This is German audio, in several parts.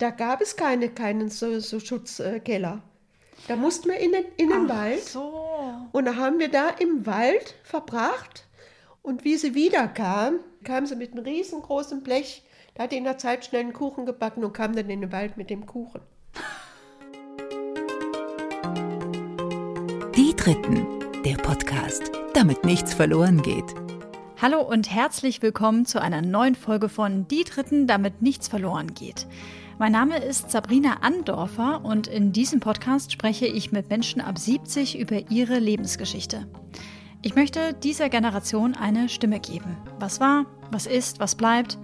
da gab es keine, keinen so, so Schutzkeller. Da mussten wir in den, in den Ach Wald. so. Und da haben wir da im Wald verbracht. Und wie sie wiederkam, kam sie mit einem riesengroßen Blech. Da hat die in der Zeit schnell einen Kuchen gebacken und kam dann in den Wald mit dem Kuchen. Die Dritten, der Podcast, damit nichts verloren geht. Hallo und herzlich willkommen zu einer neuen Folge von Die Dritten, damit nichts verloren geht. Mein Name ist Sabrina Andorfer und in diesem Podcast spreche ich mit Menschen ab 70 über ihre Lebensgeschichte. Ich möchte dieser Generation eine Stimme geben. Was war, was ist, was bleibt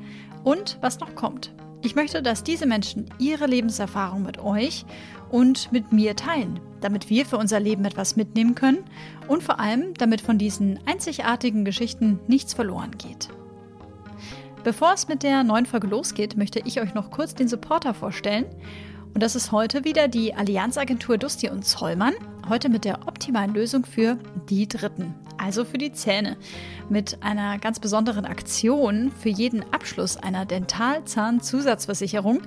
und was noch kommt. Ich möchte, dass diese Menschen ihre Lebenserfahrung mit euch und mit mir teilen, damit wir für unser Leben etwas mitnehmen können und vor allem, damit von diesen einzigartigen Geschichten nichts verloren geht. Bevor es mit der neuen Folge losgeht, möchte ich euch noch kurz den Supporter vorstellen. Und das ist heute wieder die Allianzagentur Dusti und Zollmann. Heute mit der optimalen Lösung für die Dritten, also für die Zähne. Mit einer ganz besonderen Aktion für jeden Abschluss einer Dentalzahnzusatzversicherung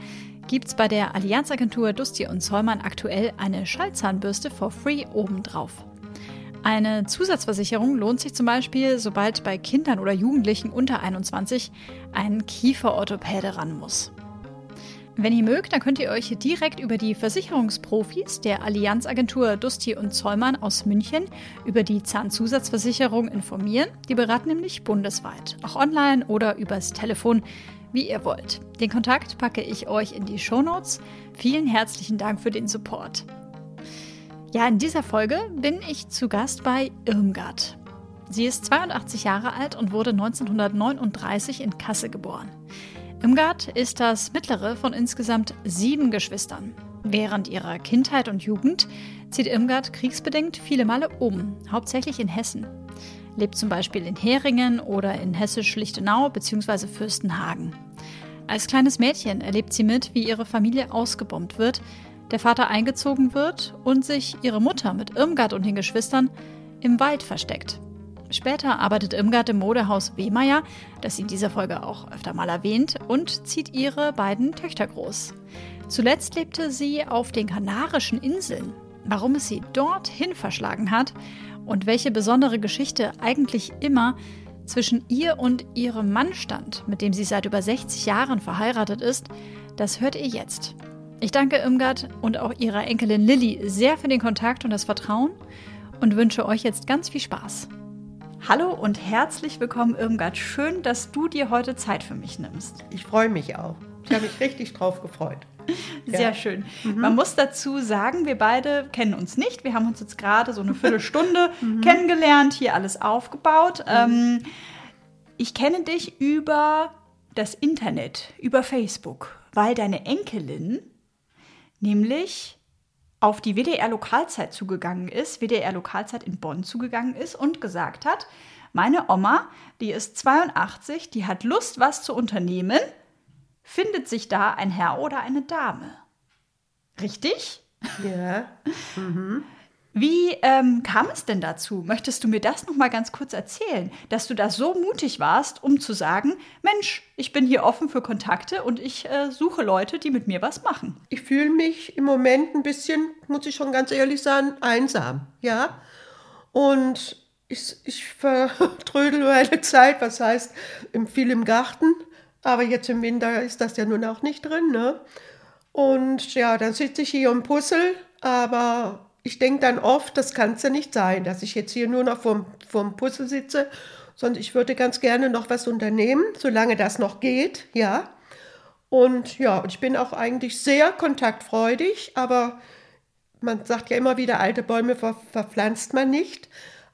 gibt es bei der Allianzagentur Dusti und Zollmann aktuell eine Schallzahnbürste for free obendrauf. Eine Zusatzversicherung lohnt sich zum Beispiel, sobald bei Kindern oder Jugendlichen unter 21 ein Kieferorthopäde ran muss. Wenn ihr mögt, dann könnt ihr euch direkt über die Versicherungsprofis der Allianzagentur Dusti und Zollmann aus München über die Zahnzusatzversicherung informieren. Die beraten nämlich bundesweit, auch online oder übers Telefon, wie ihr wollt. Den Kontakt packe ich euch in die Shownotes. Vielen herzlichen Dank für den Support. Ja, in dieser Folge bin ich zu Gast bei Irmgard. Sie ist 82 Jahre alt und wurde 1939 in Kassel geboren. Irmgard ist das mittlere von insgesamt sieben Geschwistern. Während ihrer Kindheit und Jugend zieht Irmgard kriegsbedingt viele Male um, hauptsächlich in Hessen. Lebt zum Beispiel in Heringen oder in Hessisch-Lichtenau bzw. Fürstenhagen. Als kleines Mädchen erlebt sie mit, wie ihre Familie ausgebombt wird, der Vater eingezogen wird und sich ihre Mutter mit Irmgard und den Geschwistern im Wald versteckt. Später arbeitet Irmgard im Modehaus Wehmeier, das sie in dieser Folge auch öfter mal erwähnt, und zieht ihre beiden Töchter groß. Zuletzt lebte sie auf den Kanarischen Inseln. Warum es sie dorthin verschlagen hat und welche besondere Geschichte eigentlich immer zwischen ihr und ihrem Mann stand, mit dem sie seit über 60 Jahren verheiratet ist, das hört ihr jetzt. Ich danke Irmgard und auch ihrer Enkelin Lilly sehr für den Kontakt und das Vertrauen und wünsche euch jetzt ganz viel Spaß. Hallo und herzlich willkommen, Irmgard. Schön, dass du dir heute Zeit für mich nimmst. Ich freue mich auch. Ich habe mich richtig drauf gefreut. Sehr Ja. schön. Man muss dazu sagen, wir beide kennen uns nicht. Wir haben uns jetzt gerade so eine Viertelstunde kennengelernt, hier alles aufgebaut. Ähm, ich kenne dich über das Internet, über Facebook, weil deine Enkelin nämlich auf die WDR-Lokalzeit zugegangen ist, WDR-Lokalzeit in Bonn zugegangen ist und gesagt hat, meine Oma, die ist 82, die hat Lust, was zu unternehmen, findet sich da ein Herr oder eine Dame. Richtig? Ja. Wie ähm, kam es denn dazu? Möchtest du mir das noch mal ganz kurz erzählen, dass du da so mutig warst, um zu sagen, Mensch, ich bin hier offen für Kontakte und ich äh, suche Leute, die mit mir was machen. Ich fühle mich im Moment ein bisschen, muss ich schon ganz ehrlich sagen, einsam. Ja. Und ich, ich vertrödel meine Zeit, was heißt, im- viel im Garten. Aber jetzt im Winter ist das ja nun auch nicht drin. Ne? Und ja, dann sitze ich hier und puzzle, aber ich denke dann oft, das kann es ja nicht sein, dass ich jetzt hier nur noch vorm, vorm Puzzle sitze, sondern ich würde ganz gerne noch was unternehmen, solange das noch geht, ja. Und ja, ich bin auch eigentlich sehr kontaktfreudig, aber man sagt ja immer wieder, alte Bäume ver verpflanzt man nicht.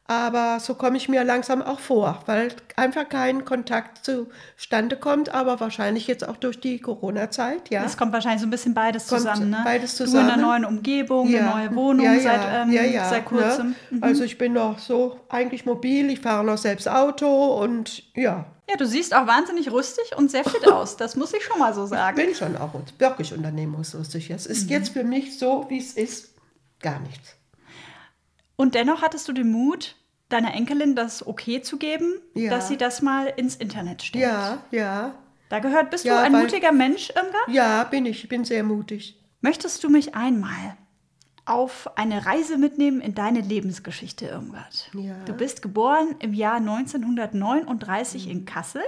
Aber so komme ich mir langsam auch vor, weil einfach kein Kontakt zustande kommt, aber wahrscheinlich jetzt auch durch die Corona-Zeit, ja. Es kommt wahrscheinlich so ein bisschen beides Kommt zusammen, ne? beides Du in zusammen. einer neuen Umgebung, Ja. eine neue Wohnung Ja, ja, seit, ähm, seit kurzem. Mhm. Also ich bin noch so eigentlich mobil, ich fahre noch selbst Auto und ja, Ja, du siehst auch wahnsinnig rüstig und sehr fit aus. Das muss ich schon mal so sagen. bin schon auch wirklich unternehmungslustig. Es Mhm. ist jetzt für mich so, wie es ist, gar nichts. Und dennoch hattest du den Mut, deiner Enkelin das okay zu geben, Ja. dass sie das mal ins Internet stellt. Ja, ja. Da gehört, bist Ja, du ein weil- mutiger Mensch, Irmgard? Ja, bin ich. Ich bin sehr mutig. Möchtest du mich einmal auf eine Reise mitnehmen in deine Lebensgeschichte, Irmgard? Ja. Du bist geboren im Jahr 1939 in Kassel.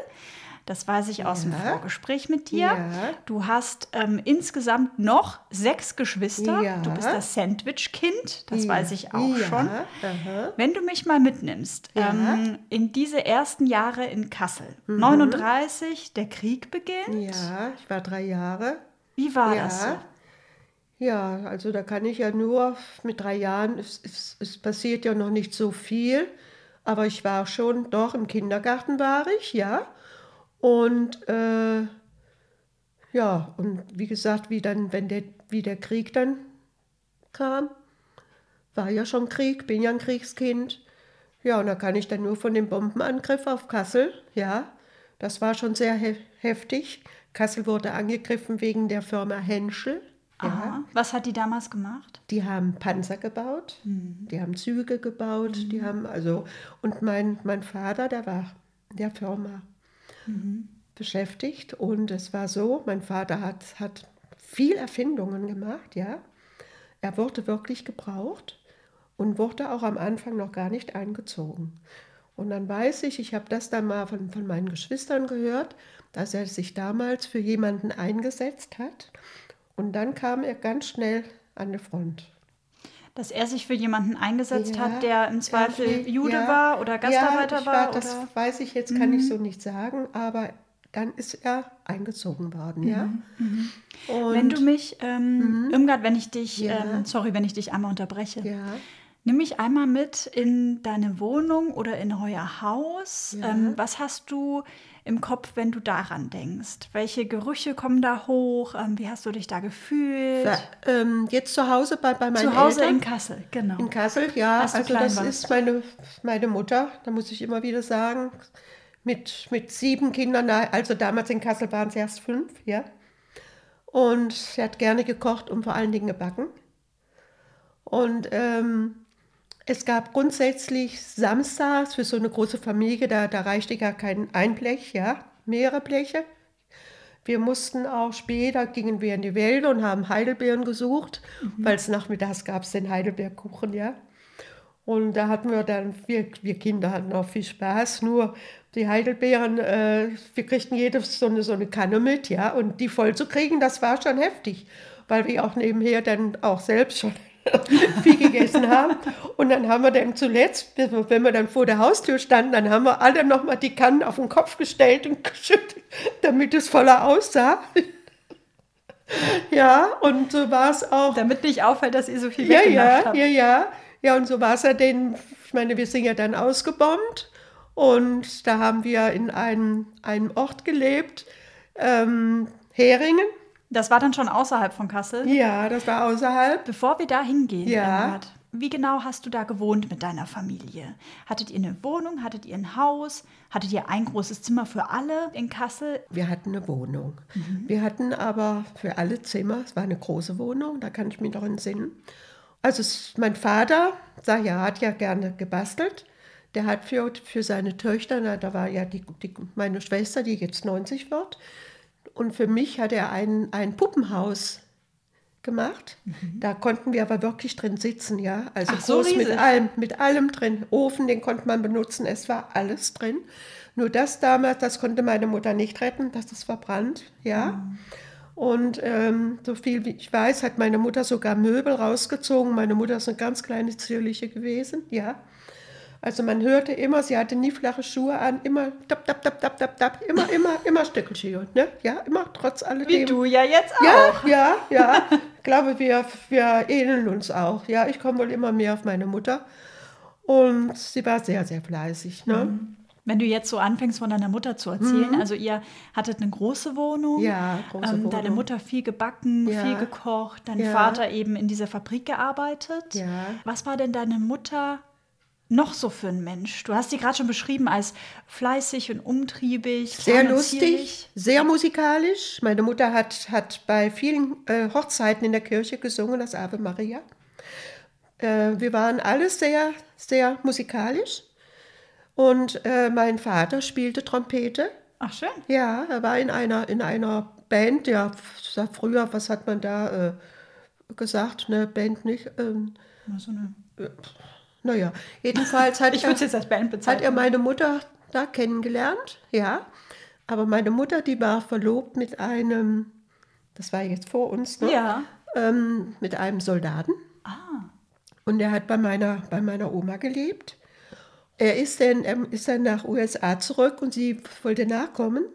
Das weiß ich aus dem Ja. Vorgespräch mit dir. Ja. Du hast ähm, insgesamt noch sechs Geschwister. Ja. Du bist das Sandwich-Kind. Das weiß ich auch schon. Aha. Wenn du mich mal mitnimmst ähm, in diese ersten Jahre in Kassel, 39, der Krieg beginnt. Mhm. Ja, ich war drei Jahre. Wie war ja. das so? Ja, also da kann ich ja nur mit drei Jahren, es, es, es passiert ja noch nicht so viel, aber ich war schon, doch im Kindergarten war ich, ja. Und äh, ja, und wie gesagt, wie dann, wenn der, wie der Krieg dann kam, war ja schon Krieg, bin ja ein Kriegskind. Ja, und da kann ich dann nur von dem Bombenangriff auf Kassel, ja, das war schon sehr he heftig. Kassel wurde angegriffen wegen der Firma Henschel. Ja. Was hat die damals gemacht? die haben Panzer gebaut, die haben Züge gebaut, die haben also und mein, mein Vater, der war in der Firma beschäftigt und es war so, mein Vater hat, hat viel Erfindungen gemacht, ja. Er wurde wirklich gebraucht und wurde auch am Anfang noch gar nicht eingezogen. Und dann weiß ich, ich habe das dann mal von, von meinen Geschwistern gehört, dass er sich damals für jemanden eingesetzt hat. Und dann kam er ganz schnell an die Front. Dass er sich für jemanden eingesetzt Ja, hat, der im Zweifel Jude ja. war oder Gastarbeiter ja, ich war? Das oder? Mhm. weiß ich jetzt, kann ich so nicht sagen, aber dann ist er eingezogen worden, ja. Und, Mhm, Wenn du mich, ähm, Irmgard, wenn ich dich, ähm, sorry, wenn ich dich einmal unterbreche, nimm mich einmal mit in deine Wohnung oder in euer Haus. Ähm, was hast du im Kopf, wenn du daran denkst? Welche Gerüche kommen da hoch? Ähm, wie hast du dich da gefühlt? da, ähm, jetzt zu Hause bei, bei meinen Zu Hause Eltern. in Kassel, genau. In Kassel, ja. Also das warst. ist meine, meine Mutter, da muss ich immer wieder sagen, mit, mit sieben Kindern, also damals in Kassel waren es erst fünf, ja. Und sie hat gerne gekocht und vor allen Dingen gebacken. Und ähm, es gab grundsätzlich samstags für so eine große Familie, da, da reichte gar kein ein Blech, ja, mehrere Bleche. Wir mussten auch später, gingen wir in die Wälder und haben Heidelbeeren gesucht, weil es nachmittags gab es den Heidelbeerkuchen, ja. Und da hatten wir dann, wir, wir Kinder hatten auch viel Spaß, nur die Heidelbeeren, äh, wir kriegten jede so eine, so eine Kanne mit, ja, und die voll zu kriegen, das war schon heftig, weil wir auch nebenher dann auch selbst schon viel gegessen haben. Und dann haben wir dann zuletzt, wenn wir dann vor der Haustür standen, dann haben wir alle nochmal die Kannen auf den Kopf gestellt und geschüttelt, damit es voller aussah. Ja, und so war es auch. Damit nicht auffällt, dass ihr so viel Ja, ja, habt. ja, ja. Ja, und so war es ja denn, ich meine, wir sind ja dann ausgebombt und da haben wir in einem, einem Ort gelebt, ähm, Heringen. Das war dann schon außerhalb von Kassel. Ja, das war außerhalb. Bevor wir da hingehen, Ja. Irmgard, wie genau hast du da gewohnt mit deiner Familie? Hattet ihr eine Wohnung? Hattet ihr ein Haus? Hattet ihr ein großes Zimmer für alle in Kassel? Wir hatten eine Wohnung. Wir hatten aber für alle Zimmer, es war eine große Wohnung, da kann ich mich noch entsinnen. Also mein Vater, sag ja, hat ja gerne gebastelt. Der hat für, für seine Töchter, na, da war ja die, die, meine Schwester, die jetzt 90 wird, und für mich hat er ein, ein Puppenhaus gemacht. Da konnten wir aber wirklich drin sitzen, ja. Also Ach, so groß mit riesig. allem, mit allem drin. Ofen, den konnte man benutzen, es war alles drin. Nur das damals, das konnte meine Mutter nicht retten, das ist verbrannt, ja. Und ähm, so viel wie ich weiß, hat meine Mutter sogar Möbel rausgezogen. Meine Mutter ist eine ganz kleine zierliche gewesen, ja. Also man hörte immer, sie hatte nie flache Schuhe an, immer tap, tap, tap, tap, tap, tap, immer, immer, immer Stöckelschuhe, ne? Ja, immer trotz alledem. Wie du ja jetzt auch. Ja, ja, ja. Ich glaube, wir, wir ähneln uns auch. Ja, ich komme wohl immer mehr auf meine Mutter. Und sie war sehr, sehr fleißig. Ne? Wenn du jetzt so anfängst von deiner Mutter zu erzählen, also ihr hattet eine große Wohnung, Mhm. Ja, große ähm, deine. Mutter viel gebacken, Ja. viel gekocht, dein Ja. Vater eben in dieser Fabrik gearbeitet. Was war denn deine Mutter noch so für ein Mensch? Du hast sie gerade schon beschrieben als fleißig und umtriebig, Sehr lustig, sehr musikalisch. Meine Mutter hat, hat bei vielen äh, Hochzeiten in der Kirche gesungen, das Ave Maria. Äh, wir waren alle sehr, sehr musikalisch. Und äh, mein Vater spielte Trompete. Ach, schön. Ja, er war in einer, in einer Band, ja, früher, was hat man da äh, gesagt, eine Band nicht? Ähm, so eine naja, jedenfalls hat ich er, jetzt als Band hat er meine Mutter da kennengelernt, ja. Aber meine Mutter, die war verlobt mit einem, das war jetzt vor uns, ne? ja. ähm, mit einem Soldaten. Ah. Und er hat bei meiner, bei meiner Oma gelebt. Er ist dann, er ist dann nach USA zurück und sie wollte nachkommen.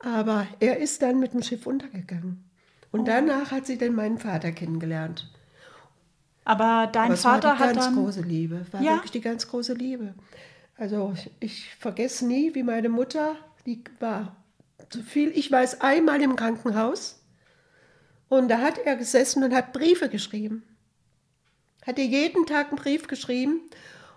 Aber er ist dann mit dem Schiff untergegangen. Und danach hat sie dann meinen Vater kennengelernt. Aber dein Aber es Vater war die hat ganz dann. große Liebe. War Ja? wirklich die ganz große Liebe. Also ich, ich vergesse nie, wie meine Mutter, die war so viel, ich weiß, einmal im Krankenhaus. Und da hat er gesessen und hat Briefe geschrieben. Hat ihr jeden Tag einen Brief geschrieben.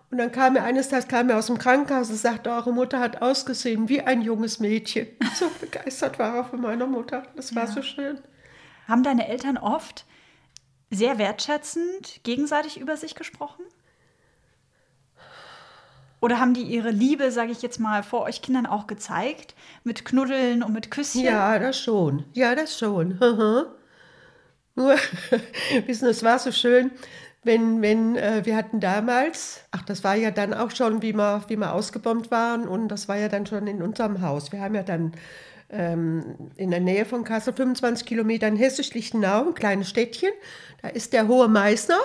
Und dann kam er eines Tages kam er aus dem Krankenhaus und sagte, eure Mutter hat ausgesehen wie ein junges Mädchen. So begeistert war er von meiner Mutter. Das war Ja. so schön. Haben deine Eltern oft sehr wertschätzend gegenseitig über sich gesprochen? Oder haben die ihre Liebe, sage ich jetzt mal, vor euch Kindern auch gezeigt? Mit Knuddeln und mit Küsschen? Ja, das schon. Ja, das schon. Nur, wissen, es war so schön, wenn, wenn äh, wir hatten damals, ach, das war ja dann auch schon, wie wir, wie wir ausgebombt waren und das war ja dann schon in unserem Haus. Wir haben ja dann ähm, in der Nähe von Kassel, 25 Kilometer in Hessisch-Lichtenau, ein kleines Städtchen. Da ist der Hohe Meißner,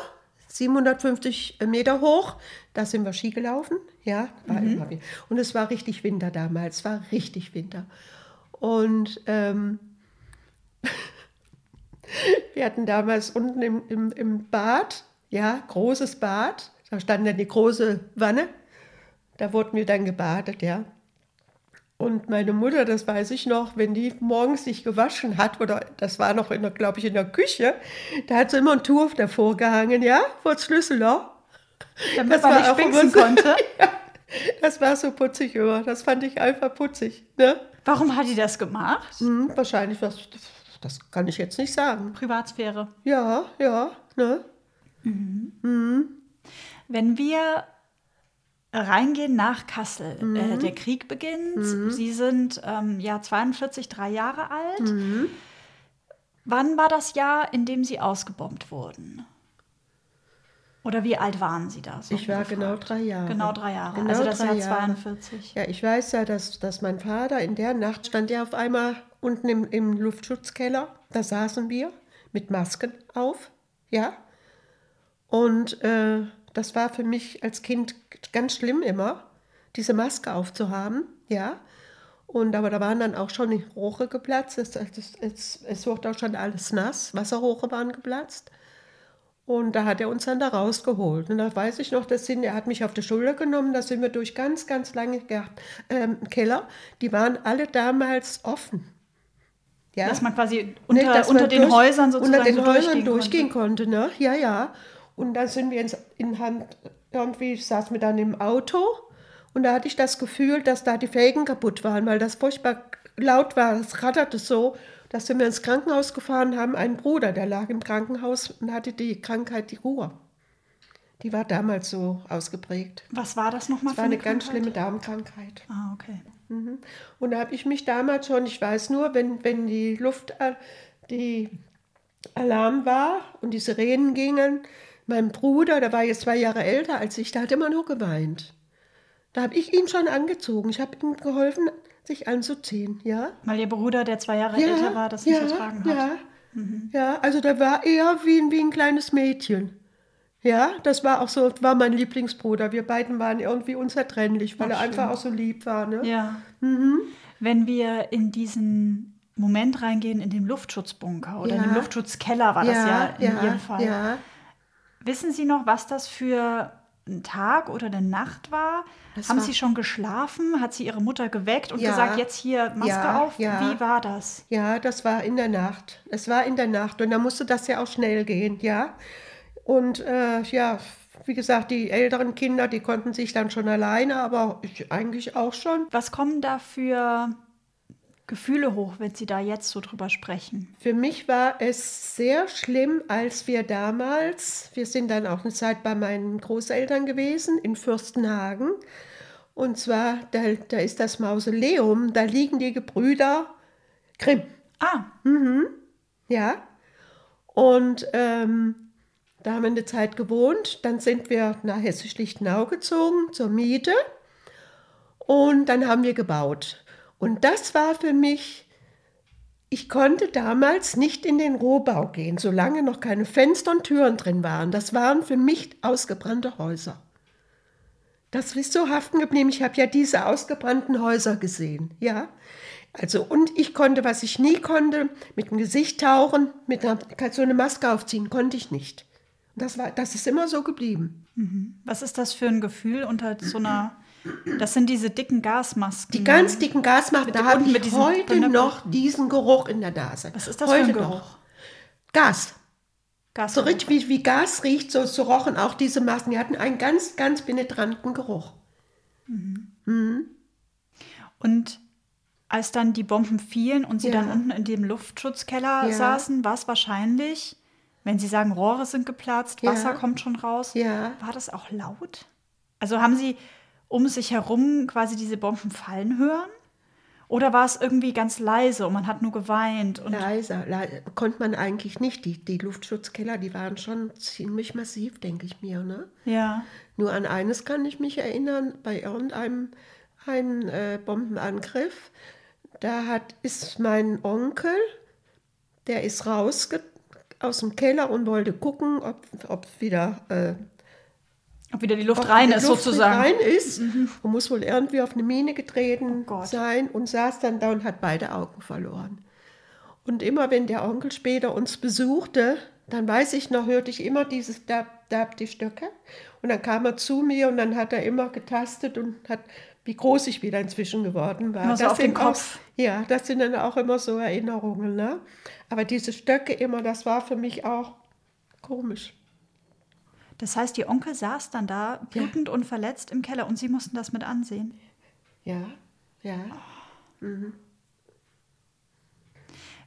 750 Meter hoch. Da sind wir Ski gelaufen. Ja, wie- und es war richtig Winter damals. Es war richtig Winter. Und ähm, wir hatten damals unten im, im, im Bad, ja, großes Bad. Da stand dann die große Wanne. Da wurden wir dann gebadet, ja. Und meine Mutter, das weiß ich noch, wenn die morgens sich gewaschen hat, oder das war noch, glaube ich, in der Küche, da hat sie immer ein Tuch davor gehangen, ja, vor das Schlüsselloch. Damit Das man war nicht auch immer konnte. Das war so putzig immer. Das fand ich einfach putzig. Ne? Warum hat die das gemacht? Hm, wahrscheinlich was, das kann ich jetzt nicht sagen. Privatsphäre. Ja, ja, ne? Wenn wir reingehen nach Kassel, Mhm. äh, der Krieg beginnt, Sie sind ähm, ja 42, drei Jahre alt. Mhm. Wann war das Jahr, in dem Sie ausgebombt wurden? Oder wie alt waren Sie da? so Ich war ungefähr? genau drei Jahre. Genau drei Jahre. Genau also das Jahr Jahre. 42. Ja, ich weiß ja, dass, dass mein Vater in der Nacht stand ja auf einmal unten im, im Luftschutzkeller. Da saßen wir mit Masken auf, ja. Und äh, das war für mich als Kind ganz schlimm immer, diese Maske aufzuhaben, ja. Und aber da waren dann auch schon die Rohre geplatzt. Es, es, es, es wurde auch schon alles nass. Wasserrohre waren geplatzt. Und da hat er uns dann da rausgeholt. Und da weiß ich noch, das sind, er hat mich auf die Schulter genommen, da sind wir durch ganz, ganz lange Ge- ähm, Keller. Die waren alle damals offen. Ja? Dass man quasi unter, Nicht, dass unter man den durch- Häusern sozusagen unter den so Häusern durchgehen, durchgehen konnte. konnte. ne? Ja, ja. Und dann sind wir ins, in Hand, irgendwie saßen wir dann im Auto und da hatte ich das Gefühl, dass da die Felgen kaputt waren, weil das furchtbar laut war. Es ratterte so, dass wir ins Krankenhaus gefahren haben. Ein Bruder, der lag im Krankenhaus und hatte die Krankheit, die Ruhr. Die war damals so ausgeprägt. Was war das nochmal für war eine Krankheit? ganz schlimme Darmkrankheit. Ah, okay. Und da habe ich mich damals schon, ich weiß nur, wenn, wenn die Luft, äh, die Alarm war und die Sirenen gingen, mein Bruder, der war jetzt zwei Jahre älter als ich, der hat immer nur geweint. Da habe ich ihn schon angezogen. Ich habe ihm geholfen, sich anzuziehen, ja. Weil Ihr Bruder, der zwei Jahre älter war, das nicht ertragen hat. Ja, ja, also der war eher wie, ein- wie ein kleines Mädchen. Ja, das war auch so, war mein Lieblingsbruder. Wir beiden waren irgendwie unzertrennlich, weil Ach, er einfach schön. auch so lieb war. Ne? Ja. Mhm. Wenn wir in diesen Moment reingehen, in den Luftschutzbunker oder in den Ja. Luftschutzkeller war das ja in Ihrem Fall. Ja, Wissen Sie noch, was das für ein Tag oder eine Nacht war? Das Haben war- Sie schon geschlafen? Hat Sie Ihre Mutter geweckt und Ja. gesagt, jetzt hier Maske Ja, auf? ja. Wie war das? ja, das war in der Nacht. Es war in der Nacht und da musste das ja auch schnell gehen, ja. Und äh, ja, wie gesagt, die älteren Kinder, die konnten sich dann schon alleine, aber ich eigentlich auch schon. Was kommen da für Gefühle hoch, wenn Sie da jetzt so drüber sprechen? Für mich war es sehr schlimm, als wir damals, wir sind dann auch eine Zeit bei meinen Großeltern gewesen in Fürstenhagen Und zwar, da, da ist das Mausoleum, da liegen die Gebrüder Grimm. Ah, Ja. Und ähm, da haben wir eine Zeit gewohnt. Dann sind wir nach Hessisch-Lichtenau gezogen zur Miete. Und dann haben wir gebaut. Und das war für mich, ich konnte damals nicht in den Rohbau gehen, solange noch keine Fenster und Türen drin waren. Das waren für mich ausgebrannte Häuser. Das ist so haften geblieben. Ich habe ja diese ausgebrannten Häuser gesehen, ja. Also, und ich konnte, was ich nie konnte, mit dem Gesicht tauchen, mit einer, so eine Maske aufziehen, konnte ich nicht. Das, war, das ist immer so geblieben. was ist das für ein Gefühl unter so einer. Das sind diese dicken Gasmasken. Die ganz dicken Gasmasken, da habe ich heute Brenner- noch diesen Geruch in der Nase. Was ist das heute für ein noch. Geruch? Gas. Gas So richtig wie, wie Gas riecht, so, so rochen auch diese Masken. Die hatten einen ganz, ganz penetranten Geruch. Und als dann die Bomben fielen und sie Ja. dann unten in dem Luftschutzkeller Ja. saßen, war es wahrscheinlich, wenn Sie sagen, Rohre sind geplatzt, Ja. Wasser kommt schon raus, Ja. war das auch laut? Also haben Sie um sich herum quasi diese Bomben fallen hören? Oder war es irgendwie ganz leise und man hat nur geweint? Und Leiser, le konnte man eigentlich nicht. Die, die Luftschutzkeller, die waren schon ziemlich massiv, denke ich mir. Ne? ja, Nur an eines kann ich mich erinnern, bei irgendeinem einem, äh, Bombenangriff. Da hat, ist mein Onkel, der ist raus aus dem Keller und wollte gucken, ob, ob wieder äh, ob wieder die Luft ob rein die ist Luft sozusagen. Mhm. rein ist und muss wohl irgendwie auf eine Mine getreten Oh sein und saß dann da und hat beide Augen verloren. Und immer wenn der Onkel später uns besuchte, dann weiß ich noch, hörte ich immer dieses Dab, Dab, die Stöcke. Und dann kam er zu mir und dann hat er immer getastet und hat, wie groß ich wieder inzwischen geworden war. Immer so auf den sind auch- Kopf. ja, das sind dann auch immer so Erinnerungen. Ne? Aber diese Stöcke immer, das war für mich auch komisch. Das heißt, Ihr Onkel saß dann da, blutend und verletzt im Keller und Sie mussten das mit ansehen. Ja, ja.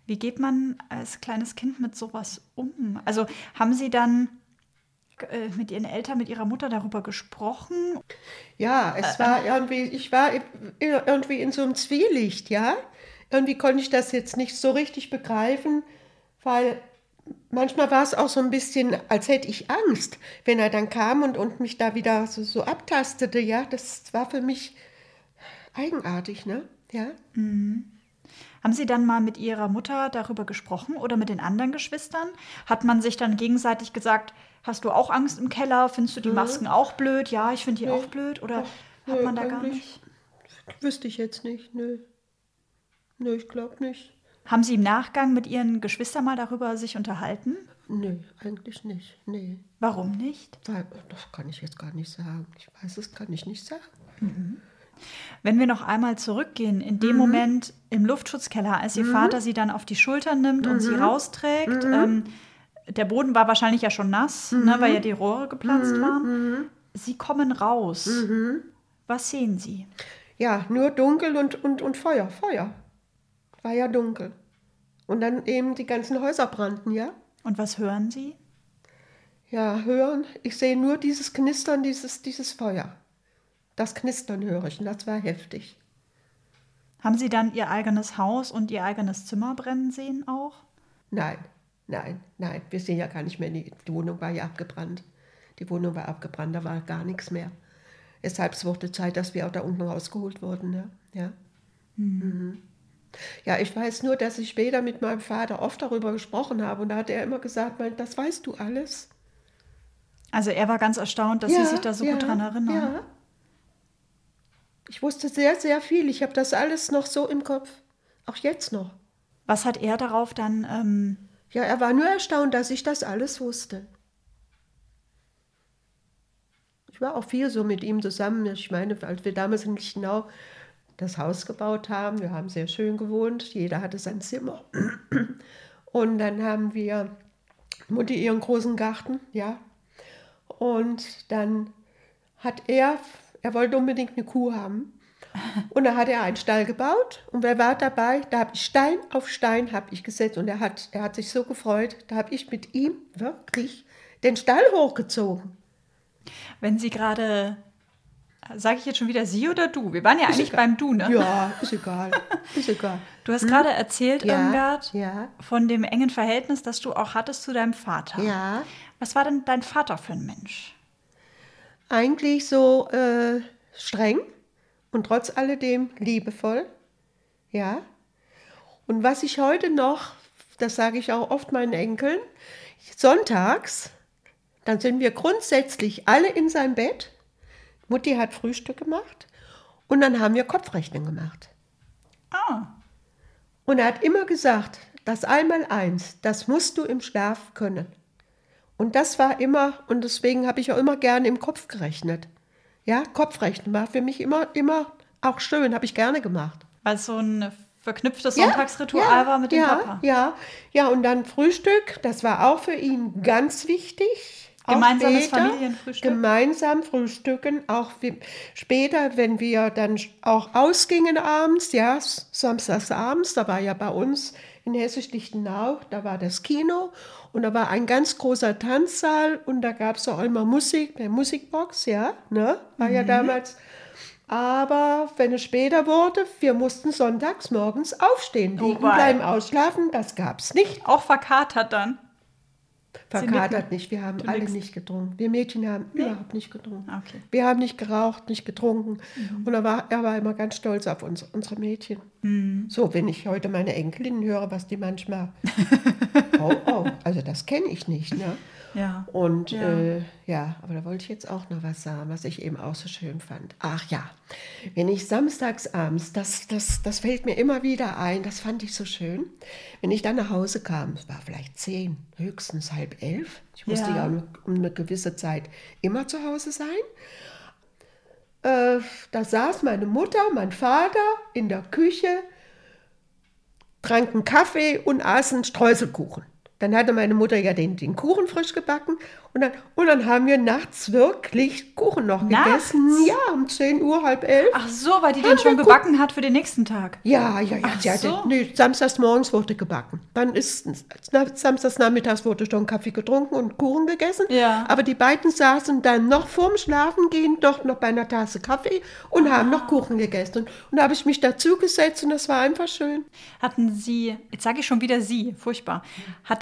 Wie geht man als kleines Kind mit sowas um? Also haben Sie dann äh, mit Ihren Eltern, mit Ihrer Mutter darüber gesprochen? Ja, es war irgendwie, ich war irgendwie in so einem Zwielicht, ja. Irgendwie konnte ich das jetzt nicht so richtig begreifen, weil manchmal war es auch so ein bisschen, als hätte ich Angst, wenn er dann kam und, und mich da wieder so, so abtastete, ja. Das war für mich eigenartig, ne? Ja. Haben Sie dann mal mit Ihrer Mutter darüber gesprochen oder mit den anderen Geschwistern? Hat man sich dann gegenseitig gesagt, hast du auch Angst im Keller? Findest du die Masken auch blöd? Ja, ich finde die auch blöd. Oder hat nö, man da gar nicht? Wüsste ich jetzt nicht, nö. Nö, ich glaube nicht. Haben Sie im Nachgang mit Ihren Geschwistern mal darüber sich unterhalten? Nö, eigentlich nicht, nee. Warum nicht? Weil, das kann ich jetzt gar nicht sagen. Ich weiß es, kann ich nicht sagen. Wenn wir noch einmal zurückgehen, in dem Moment im Luftschutzkeller, als Ihr Vater Sie dann auf die Schultern nimmt und Sie rausträgt, ähm, der Boden war wahrscheinlich ja schon nass, ne, weil ja die Rohre geplatzt waren. Sie kommen raus. Was sehen Sie? Ja, nur dunkel und, und, und Feuer, Feuer. War ja dunkel. Und dann eben die ganzen Häuser brannten, ja. Und was hören Sie? Ja, hören. Ich sehe nur dieses Knistern, dieses, dieses Feuer. Das Knistern höre ich und das war heftig. Haben Sie dann Ihr eigenes Haus und Ihr eigenes Zimmer brennen sehen auch? Nein, nein, nein. Wir sehen ja gar nicht mehr. Die, Wohnung war ja abgebrannt. Die Wohnung war abgebrannt, da war gar nichts mehr. Deshalb es wurde Zeit, dass wir auch da unten rausgeholt wurden. Ne? Ja. Mhm. Ja, ich weiß nur, dass ich später mit meinem Vater oft darüber gesprochen habe und da hat er immer gesagt, "Weil, das weißt du alles. Also er war ganz erstaunt, dass Sie sich da so gut dran erinnern. Ja. Ich wusste sehr, sehr viel. Ich habe das alles noch so im Kopf. Auch jetzt noch. Was hat er darauf dann? Ähm, Ja, er war nur erstaunt, dass ich das alles wusste. Ich war auch viel so mit ihm zusammen. Ich meine, als wir damals in Lichtenau das Haus gebaut haben, wir haben sehr schön gewohnt, jeder hatte sein Zimmer. Und dann haben wir Mutti ihren großen Garten, ja. Und dann hat er, er wollte unbedingt eine Kuh haben. Und da hat er einen Stall gebaut und wer war dabei? Da habe ich Stein auf Stein habe ich gesetzt und er hat, er hat sich so gefreut. Da habe ich mit ihm wirklich den Stall hochgezogen. wenn Sie gerade Sage ich jetzt schon wieder sie oder du? Wir waren ja Ist eigentlich egal. beim Du, ne? Ja, ist egal. Ist egal. Du hast gerade erzählt, Ja, Irmgard, ja. von dem engen Verhältnis, das du auch hattest zu deinem Vater. Ja. Was war denn dein Vater für ein Mensch? Eigentlich so äh, streng und trotz alledem liebevoll. Ja. Und was ich heute noch, das sage ich auch oft meinen Enkeln, sonntags, dann sind wir grundsätzlich alle in seinem Bett. Mutti hat Frühstück gemacht und dann haben wir Kopfrechnen gemacht. Ah, Und er hat immer gesagt, das Einmaleins, das musst du im Schlaf können. Und das war immer, und deswegen habe ich auch immer gerne im Kopf gerechnet. Ja, Kopfrechnen war für mich immer, immer auch schön, habe ich gerne gemacht. weil so ein verknüpftes Ja, Sonntagsritual ja, war mit dem ja, Papa. Ja, ja, und dann Frühstück, das war auch für ihn ganz wichtig. Gemeinsames später, Familienfrühstück? Gemeinsam frühstücken, auch wie, später, wenn wir dann auch ausgingen abends, ja, samstags abends, da war ja bei uns in Hessisch-Lichtenau, da war das Kino und da war ein ganz großer Tanzsaal und da gab es auch immer Musik, eine Musikbox, ja, ne, war Mhm. ja damals. Aber wenn es später wurde, wir mussten sonntags morgens aufstehen, Oh liegen wei. bleiben, ausschlafen, das gab es nicht. Auch verkatert dann. Verkatert nicht, wir haben Du alle nix. nicht getrunken. Wir Mädchen haben überhaupt nicht getrunken. Okay. Mhm. Wir haben nicht geraucht, nicht getrunken. Und er war, er war immer ganz stolz auf uns, unsere Mädchen. Mhm. So, wenn ich heute meine Enkelinnen höre, was die manchmal. oh, oh, also das kenne ich nicht, ne? Ja. Und Ja. Äh, ja, aber da wollte ich jetzt auch noch was sagen, was ich eben auch so schön fand. Ach ja, wenn ich samstags abends, das, das, das fällt mir immer wieder ein, das fand ich so schön. Wenn ich dann nach Hause kam, es war vielleicht zehn, höchstens halb elf. Ich musste Ja. ja, um, um eine gewisse Zeit immer zu Hause sein. Äh, da saß meine Mutter, mein Vater in der Küche, tranken Kaffee und aßen Streuselkuchen. Dann hatte meine Mutter ja den, den Kuchen frisch gebacken und dann, und dann haben wir nachts wirklich Kuchen noch Nachts? gegessen. Ja, um 10 Uhr, halb elf. Ach so, weil die Haben den schon gebacken hat für den nächsten Tag. Ja, ja, ja. Ach sie hatte, so. nee, samstags morgens wurde gebacken. Dann ist samstags nachmittags wurde schon Kaffee getrunken und Kuchen gegessen. Ja. Aber die beiden saßen dann noch vorm Schlafengehen doch noch bei einer Tasse Kaffee und haben noch Kuchen gegessen. Und, und da habe ich mich dazu gesetzt und das war einfach schön. Hatten Sie, jetzt sage ich schon wieder Sie, furchtbar.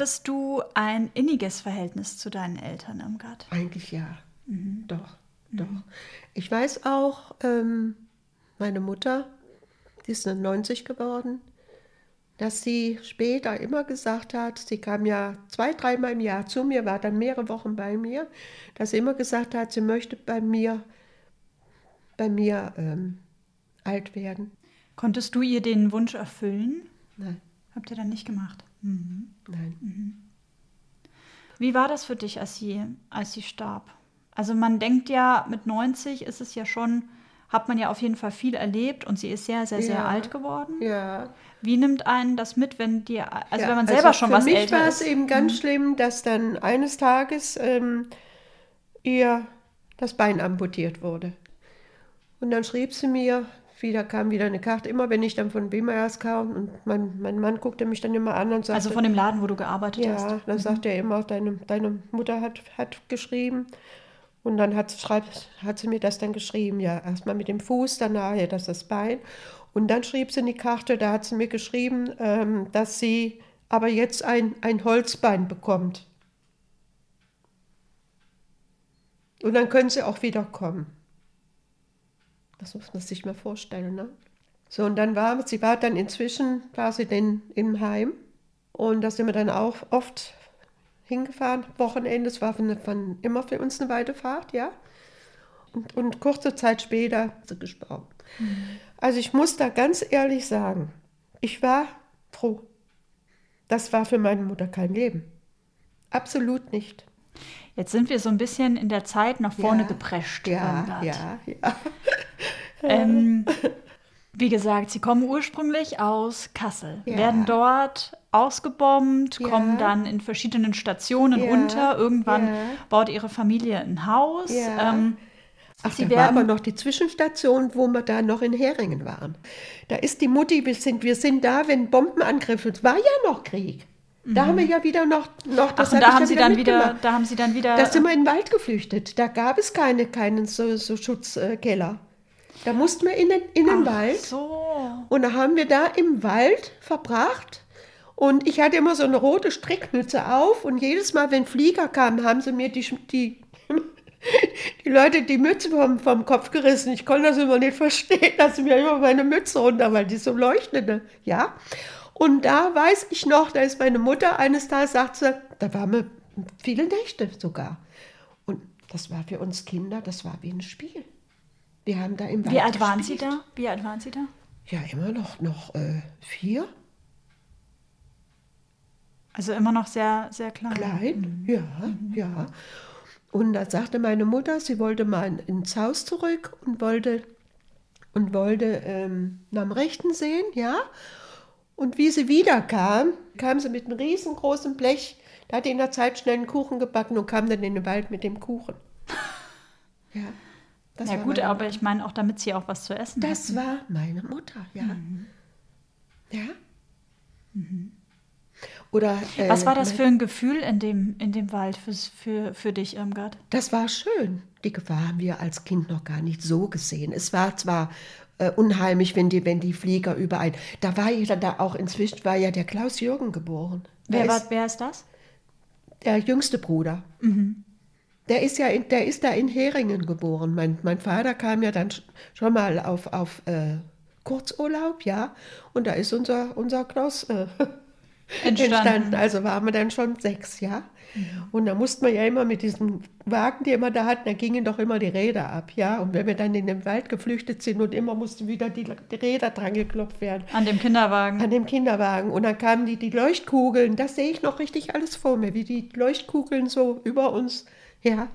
Hattest du ein inniges Verhältnis zu deinen Eltern, Irmgard? Eigentlich ja. Doch, doch. Ich weiß auch, ähm, meine Mutter, die ist 90 geworden, dass sie später immer gesagt hat, sie kam ja zwei, dreimal im Jahr zu mir, war dann mehrere Wochen bei mir, dass sie immer gesagt hat, sie möchte bei mir, bei mir ähm, alt werden. Konntest du ihr den Wunsch erfüllen? Nein, Habt ihr dann nicht gemacht? Mhm. nein. Wie war das für dich, als sie, als sie starb? Also man denkt ja, mit 90 ist es ja schon, hat man ja auf jeden Fall viel erlebt und sie ist sehr, sehr, sehr Ja. alt geworden. Ja. Wie nimmt einen das mit, wenn dir, also Ja, wenn man selber schon für was mich älter war ist? es eben ganz schlimm, dass dann eines Tages ähm, ihr das Bein amputiert wurde. Und dann schrieb sie mir, wieder kam wieder eine Karte, immer wenn ich dann von Wimmerers kam und mein, mein Mann guckte mich dann immer an und sagte, Also von dem Laden, wo du gearbeitet hast. ja, dann sagt er immer, deine, deine Mutter hat, hat geschrieben. Und dann hat, schreibt, hat sie mir das dann geschrieben, ja, erstmal mit dem Fuß, dann nachher das das Bein. Und dann schrieb sie in die Karte, da hat sie mir geschrieben, ähm, dass sie aber jetzt ein, ein Holzbein bekommt. Und dann können sie auch wiederkommen. Das muss man sich mal vorstellen, ne? So, und dann war, sie war dann inzwischen, war sie denn im Heim. Und da sind wir dann auch oft hingefahren, Wochenende. Es war von, von, immer für uns eine weite Fahrt, ja. Und, und kurze Zeit später sie gestorben. Also ich muss da ganz ehrlich sagen, ich war froh. Das war für meine Mutter kein Leben. Absolut nicht. Jetzt sind wir so ein bisschen in der Zeit nach vorne Ja. geprescht. Ja, ja, ja. Ähm, wie gesagt, sie kommen ursprünglich aus Kassel, Ja. werden dort ausgebombt, Ja. kommen dann in verschiedenen Stationen unter. Irgendwann baut ihre Familie ein Haus. Ähm, Ach, Sie da war werden- aber noch die Zwischenstation, wo wir da noch in Heringen waren. Da ist die Mutti, wir sind, wir sind da, wenn Bombenangriffe, es war ja noch Krieg. Da haben wir ja wieder noch, noch Ach, und da haben ja sie dann wieder, da haben sie dann wieder. Da sind wir in den Wald geflüchtet. Da gab es keine, keinen so, so Schutzkeller. Da mussten wir in den, in den Ach Wald. So. Und da haben wir da im Wald verbracht. Und ich hatte immer so eine rote Strickmütze auf. Und jedes Mal, wenn Flieger kamen, haben sie mir die, die, die Leute die Mütze vom, vom Kopf gerissen. Ich konnte das immer nicht verstehen, dass sie mir immer meine Mütze runter, weil die so leuchtete. Ja. Und da weiß ich noch, da ist meine Mutter eines Tages, sagt sie, da waren wir viele Nächte sogar. Und das war für uns Kinder, das war wie ein Spiel. Wir haben da im Wald Wie alt waren Sie da? Wie alt waren Sie da? Ja, immer noch, noch äh, vier, Also immer noch sehr, sehr klein. klein. Ja, ja. Und da sagte meine Mutter, sie wollte mal ins Haus zurück und wollte, und wollte ähm, nach dem Rechten sehen, ja. Und wie sie wiederkam, kam sie mit einem riesengroßen Blech. Da hat die in der Zeit schnell einen Kuchen gebacken und kam dann in den Wald mit dem Kuchen. Ja, das ja gut, aber ich meine auch, damit Sie auch was zu essen Das hatten. war meine Mutter, ja. Ja. Oder, äh, Was war das für ein Gefühl in dem, in dem Wald für, für, für dich, Irmgard? Das war schön. Die Gefahr haben wir als Kind noch gar nicht so gesehen. Es war zwar äh, unheimlich, wenn die, wenn die Flieger überall. Da war ja da auch inzwischen war ja der Klaus Jürgen geboren. Der Wer, war, ist wer ist das? der jüngste Bruder. Der ist ja in, der ist da in Heringen geboren. Mein, mein Vater kam ja dann sch- schon mal auf, auf äh, Kurzurlaub, ja. Und da ist unser, unser Klaus äh, Entstanden. entstanden. Also waren wir dann schon sechs, ja. Und da mussten wir ja immer mit diesem Wagen, den wir da hatten, da gingen doch immer die Räder ab, ja. Und wenn wir dann in den Wald geflüchtet sind und immer mussten wieder die, die Räder dran geklopft werden An dem Kinderwagen. an dem Kinderwagen. Und dann kamen die, die Leuchtkugeln, das sehe ich noch richtig alles vor mir, wie die Leuchtkugeln so über uns, ja.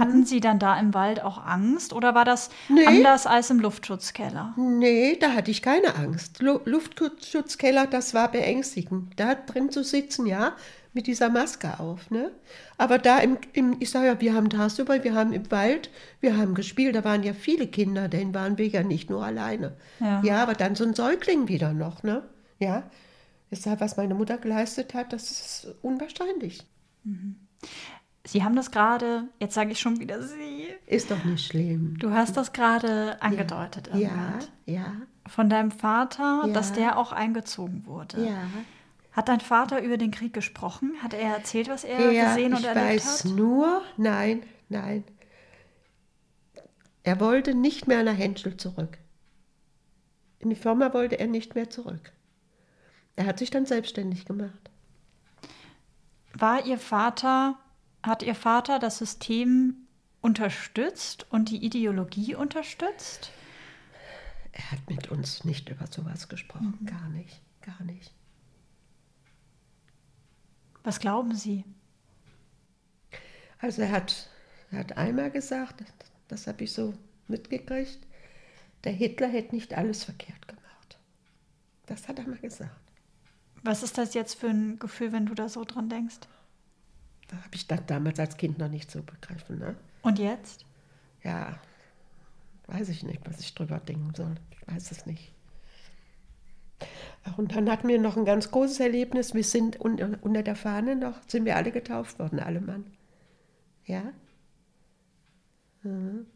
Hatten Sie dann da im Wald auch Angst oder war das Nee. anders als im Luftschutzkeller? Nee, da hatte ich keine Angst. Lu Luftschutzkeller, das war beängstigend. Da drin zu sitzen, ja, mit dieser Maske auf, ne? Aber da im, im ich sage ja, wir haben tagsüber, wir haben im Wald, wir haben gespielt, da waren ja viele Kinder, denn waren wir ja nicht nur alleine. Ja. aber dann so ein Säugling wieder noch, ne? Ja. Deshalb, was meine Mutter geleistet hat, das ist unwahrscheinlich. Sie haben das gerade, jetzt sage ich schon wieder Sie. Ist doch nicht schlimm. Du hast das gerade angedeutet, Ja, Irmgard. ja, Von deinem Vater, Ja. dass der auch eingezogen wurde. ja. Hat dein Vater über den Krieg gesprochen? Hat er erzählt, was er Ja, gesehen und ich erlebt weiß hat? nur, nein, nein. Er wollte nicht mehr nach Henschel zurück. In die Firma wollte er nicht mehr zurück. Er hat sich dann selbstständig gemacht. War Ihr Vater, hat Ihr Vater das System unterstützt und die Ideologie unterstützt? Er hat mit uns nicht über sowas gesprochen. Gar nicht, gar nicht. Was glauben Sie? Also er hat, er hat einmal gesagt, das habe ich so mitgekriegt, der Hitler hätte nicht alles verkehrt gemacht. Das hat er mal gesagt. Was ist das jetzt für ein Gefühl, wenn du da so dran denkst? Das habe ich dann damals als Kind noch nicht so begriffen. Ne? Und jetzt? Ja, weiß ich nicht, was ich drüber denken soll. Ich weiß es nicht. Und dann hatten wir noch ein ganz großes Erlebnis. Wir sind unter, der Fahne noch, sind wir alle getauft worden, alle Mann. Ja. Mhm.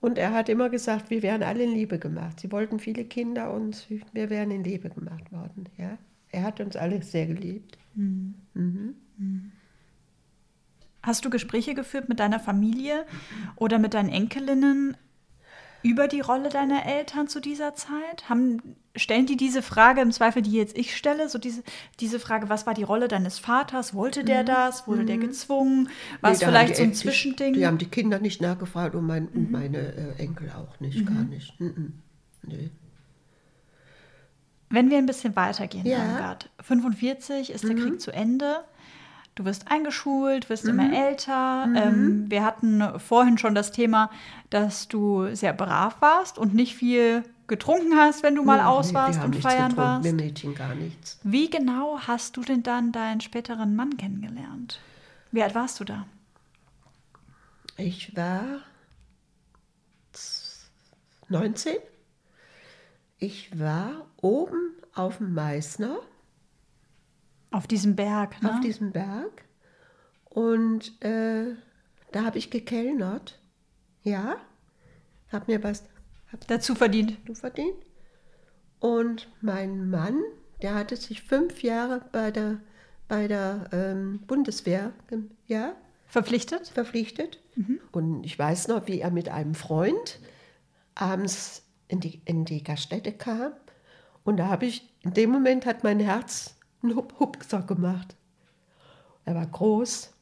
Und er hat immer gesagt, wir wären alle in Liebe gemacht. Sie wollten viele Kinder und wir wären in Liebe gemacht worden. Ja. Er hat uns alle sehr geliebt. Hast du Gespräche geführt mit deiner Familie oder mit deinen Enkelinnen über die Rolle deiner Eltern zu dieser Zeit? Haben, stellen die diese Frage im Zweifel, die jetzt ich stelle, so diese, diese Frage, was war die Rolle deines Vaters? Wollte der das? Wurde der gezwungen? War es Nee, haben vielleicht so ein Zwischending? Die, die haben die Kinder nicht nachgefragt und, mein, und meine äh, Enkel auch nicht, gar nicht. Mhm. Nee. Wenn wir ein bisschen weitergehen, Ja. Irmgard. 45 ist der Krieg zu Ende. Du wirst eingeschult, wirst immer älter. Ähm, wir hatten vorhin schon das Thema, dass du sehr brav warst und nicht viel getrunken hast, wenn du mal Nee, aus warst und feiern getrunken, warst. Wir Mädchen gar nichts. Wie genau hast du denn dann deinen späteren Mann kennengelernt? Wie alt warst du da? Ich war z- 19. Ich war oben auf dem Meißner. Auf diesem Berg, ne? auf diesem Berg. Und äh, da habe ich gekellnert. Ja, habe mir was hab Dazu verdient. du verdient. Und mein Mann, der hatte sich fünf Jahre bei der, bei der ähm, Bundeswehr gem- ja, Verpflichtet? verpflichtet. Und ich weiß noch, wie er mit einem Freund abends in die, in die Gaststätte kam. Und da habe ich, in dem Moment hat mein Herz einen Hup Hupser gemacht. Er war groß,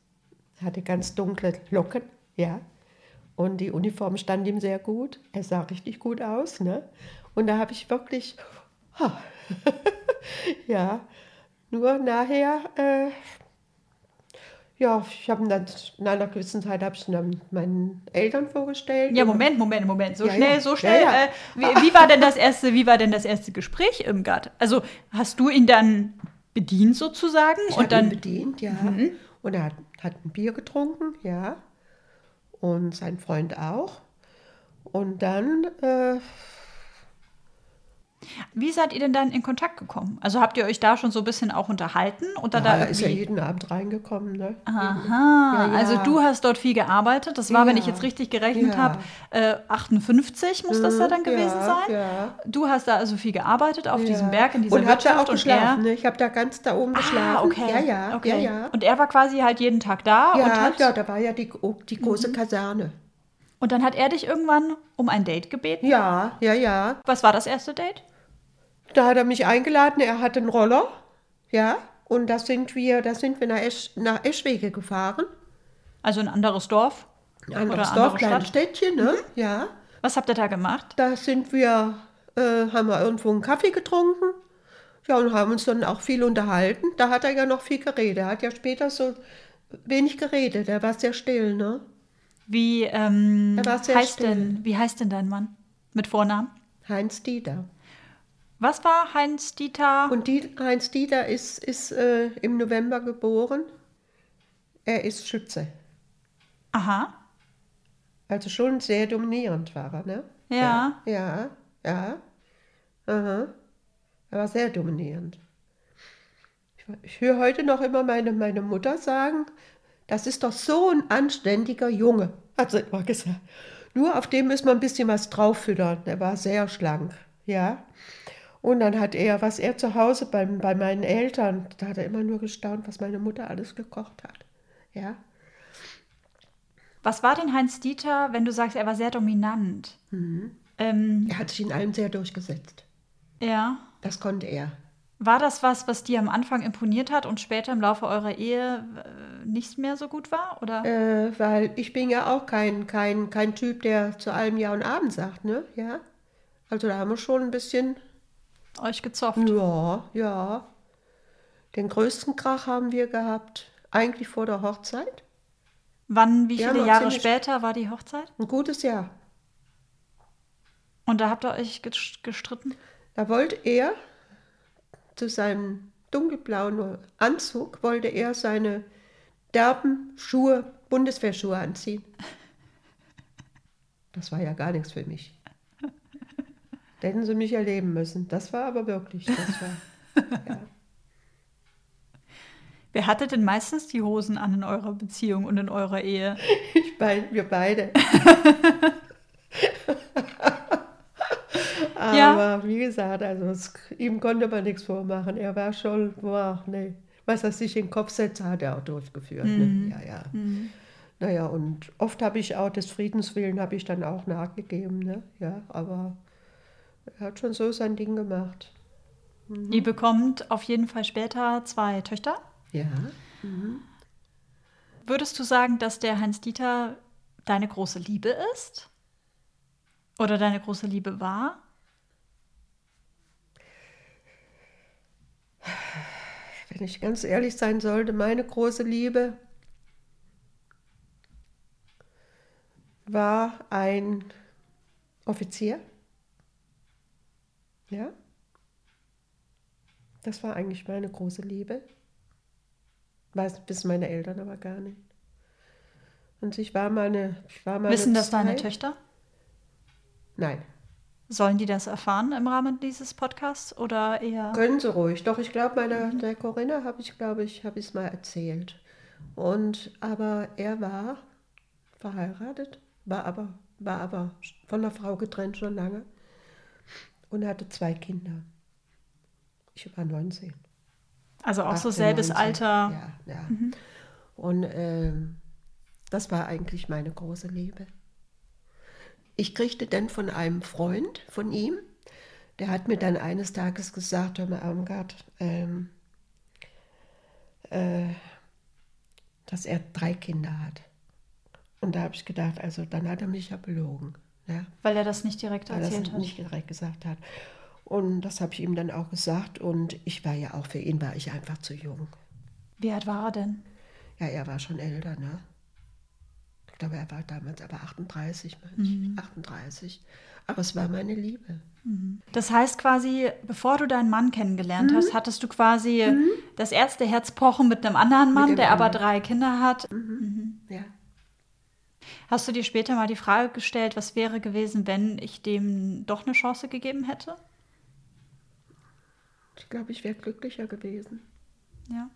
hatte ganz dunkle Locken, ja. Und die Uniform stand ihm sehr gut. Er sah richtig gut aus, ne? Und da habe ich wirklich, ha, ja, nur nachher, äh, ja, ich habe ihn dann in einer gewissen Zeit habe ich ihn dann meinen Eltern vorgestellt. Ja, Moment, Moment, Moment. So Ja, schnell, ja. so schnell. Ja. Äh, wie, wie war denn das erste, wie war denn das erste Gespräch im Gatt? Also hast du ihn dann bedient sozusagen Ich und dann bedient, ja. Mhm. Und er hat, hat ein Bier getrunken, ja. Und sein Freund auch. Und dann, äh, wie seid ihr denn dann in Kontakt gekommen? Also habt ihr euch da schon so ein bisschen auch unterhalten oder ja, da er ist ja irgendwie? jeden Abend reingekommen, ne? Aha, Ja, ja. also du hast dort viel gearbeitet. Das war, wenn ich jetzt richtig gerechnet habe, äh, 58 muss das da dann gewesen sein. Du hast da also viel gearbeitet auf diesem Berg in dieser und hab da Wirtschaft auch geschlafen, er. ne? Ich habe da ganz da oben Ah, geschlafen. okay. Ja, ja, okay. ja, ja. Und er war quasi halt jeden Tag da ja, und hat ja, da war ja die, die große Mhm. Kaserne. und dann hat er dich irgendwann um ein Date gebeten. Ja, ja, ja. Was war das erste Date? Da hat er mich eingeladen, er hatte einen Roller, ja. Und da sind wir, da sind wir nach, Esch, nach Eschwege gefahren. Also ein anderes Dorf? Ein anderes Oder Dorf, kleines? Städtchen, ne? Ja. Was habt ihr da gemacht? Da sind wir, äh, haben wir irgendwo einen Kaffee getrunken. Ja, und haben uns dann auch viel unterhalten. Da hat er ja noch viel geredet. Er hat ja später so wenig geredet. Er war sehr still, ne? Wie ähm, heißt still. denn, wie heißt denn dein Mann mit Vornamen? Heinz Dieter. Was war Heinz Dieter? Und die, Heinz Dieter ist, ist äh, im November geboren. Er ist Schütze. Aha. Also schon sehr dominierend war er, ne? Ja. Ja, ja. Aha. Er war sehr dominierend. Ich, ich höre heute noch immer meine, meine Mutter sagen, das ist doch so ein anständiger Junge, hat sie immer gesagt. Nur auf dem müssen wir ein bisschen was drauf füttern. Er war sehr schlank, ja. Und dann hat er, was er zu Hause bei, bei meinen Eltern, da hat er immer nur gestaunt, was meine Mutter alles gekocht hat. Ja. Was war denn Heinz Dieter, wenn du sagst, er war sehr dominant? Mhm. Ähm, Er hat sich in allem sehr durchgesetzt. ja. Das konnte er. War das was, was dir am Anfang imponiert hat und später im Laufe eurer Ehe äh, nicht mehr so gut war? Oder? Äh, weil ich bin ja auch kein, kein, kein Typ, der zu allem Ja und Abend sagt, ne? Ja. Also da haben wir schon ein bisschen, Euch gezofft? ja, ja. Den größten Krach haben wir gehabt, eigentlich vor der Hochzeit. Wann, wie Ja, viele noch Jahre später war die Hochzeit? Ein gutes Jahr. Und da habt ihr euch ges- gestritten? Da wollte er zu seinem dunkelblauen Anzug, wollte er seine derben Schuhe, Bundeswehrschuhe anziehen. Das war ja gar nichts für mich. Da hätten sie mich erleben müssen. Das war aber wirklich, das war, ja. Wer hatte denn meistens die Hosen an in eurer Beziehung und in eurer Ehe? Ich beid, wir beide. Aber Ja. wie gesagt, also es, ihm konnte man nichts vormachen. Er war schon, boah, nee. Was er sich in den Kopf setzt, hat er auch durchgeführt. Mhm. Ne? Ja, ja. Naja, und oft habe ich auch des Friedens willen habe ich dann auch nachgegeben, ne? Ja, aber er hat schon so sein Ding gemacht. Ihr bekommt auf jeden Fall später zwei Töchter. Ja. Würdest du sagen, dass der Heinz Dieter deine große Liebe ist? Oder deine große Liebe war? Wenn ich ganz ehrlich sein sollte, meine große Liebe war ein Offizier. Ja. Das war eigentlich meine große Liebe. Weiß, wissen meine Eltern aber gar nicht. Und ich war meine, ich war meine Wissen das deine Zeit- Töchter? Nein. Sollen die das erfahren im Rahmen dieses Podcasts oder eher? Können sie ruhig. Doch, ich glaube, meiner der Corinna habe ich, glaube ich, habe ich es mal erzählt. Und aber er war verheiratet, war aber, war aber von der Frau getrennt schon lange und hatte zwei Kinder. Ich war 19. Also auch so 18, selbes 19. Alter. Ja, ja. Und ähm, das war eigentlich meine große Liebe. Ich kriegte dann von einem Freund von ihm, der hat mir dann eines Tages gesagt, hör mal, Armgard, ähm, äh, dass er drei Kinder hat. Und da habe ich gedacht, also dann hat er mich ja belogen. Ja? Weil er das nicht direkt weil er erzählt das hat. nicht direkt gesagt hat. Und das habe ich ihm dann auch gesagt. Und ich war ja auch, für ihn war ich einfach zu jung. Wie alt war er denn? Ja, er war schon älter, ne? Ich glaube, er war damals aber 38, meine ich. 38. Aber es war meine Liebe. Das heißt quasi, bevor du deinen Mann kennengelernt Mhm. hast, hattest du quasi das erste Herzpochen mit einem anderen Mann, der aber anderen. drei Kinder hat. Ja. Hast du dir später mal die Frage gestellt, was wäre gewesen, wenn ich dem doch eine Chance gegeben hätte? Ich glaube, ich wäre glücklicher gewesen. Ja.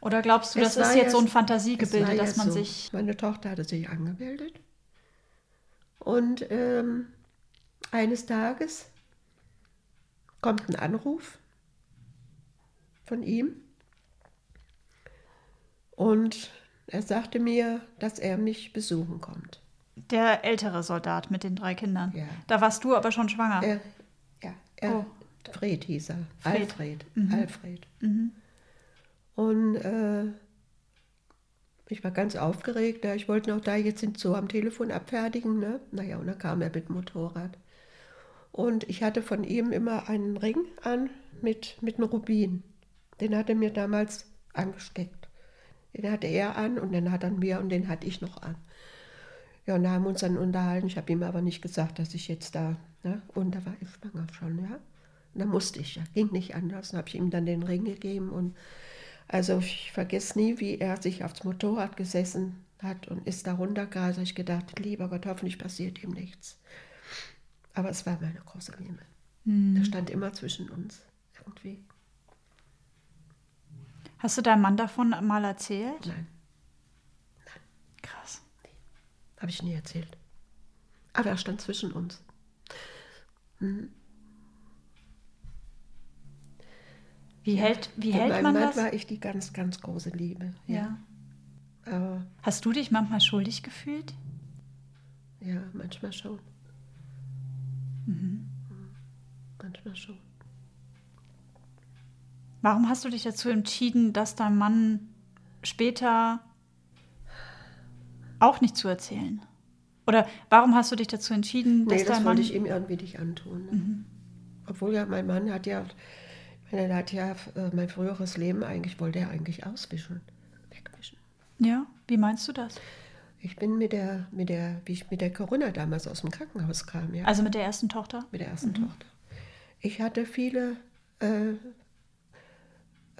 Oder glaubst du, Es das ist jetzt ja so ein Fantasiegebilde, dass man so. sich. Meine Tochter hatte sich angemeldet. Und ähm, eines Tages kommt ein Anruf von ihm. Und er sagte mir, dass er mich besuchen kommt. Der ältere Soldat mit den drei Kindern. Ja. Da warst du aber schon schwanger. Er, ja, er, Oh. Fred hieß er. Fred. Alfred. Alfred. Und äh, ich war ganz aufgeregt. Ja, ich wollte noch da jetzt den Zoo am Telefon abfertigen. Ne? Naja, und dann kam er mit dem Motorrad. Und ich hatte von ihm immer einen Ring an mit, mit einem Rubin. Den hat er mir damals angesteckt. Den hatte er an und den hat er mir und den hatte ich noch an. Ja, und da haben wir uns dann unterhalten. Ich habe ihm aber nicht gesagt, dass ich jetzt da, ne? und da war ich schwanger schon, ja. Und da musste ich, ja, ging nicht anders. Dann habe ich ihm dann den Ring gegeben und also ich vergesse nie, wie er sich aufs Motorrad gesessen hat und ist da runtergerast. Hab Ich gedacht, lieber Gott, hoffentlich passiert ihm nichts. Aber es war meine große Liebe. Der stand immer zwischen uns irgendwie. Hast du deinem Mann davon mal erzählt? Nein, Krass. habe ich nie erzählt. Aber er stand zwischen uns. Wie hält, wie Mit hält meinem man Mann das? war ich die ganz, ganz große Liebe. ja. Aber Hast du dich manchmal schuldig gefühlt? ja, manchmal schon. Mhm. Manchmal schon. Warum hast du dich dazu entschieden, dass dein Mann später auch nicht zu erzählen? Oder warum hast du dich dazu entschieden, dass Nee, das dein wollte Mann. ich ihm irgendwie nicht antun. Ne? Mhm. Obwohl ja mein Mann hat ja, der hat ja äh, mein früheres Leben eigentlich, wollte er eigentlich auswischen, wegwischen. Ja, wie meinst du das? Ich bin mit der, mit der, wie ich mit der Corinna damals aus dem Krankenhaus kam, ja, Also mit der ersten Tochter? mit der ersten Tochter. Ich hatte viele äh,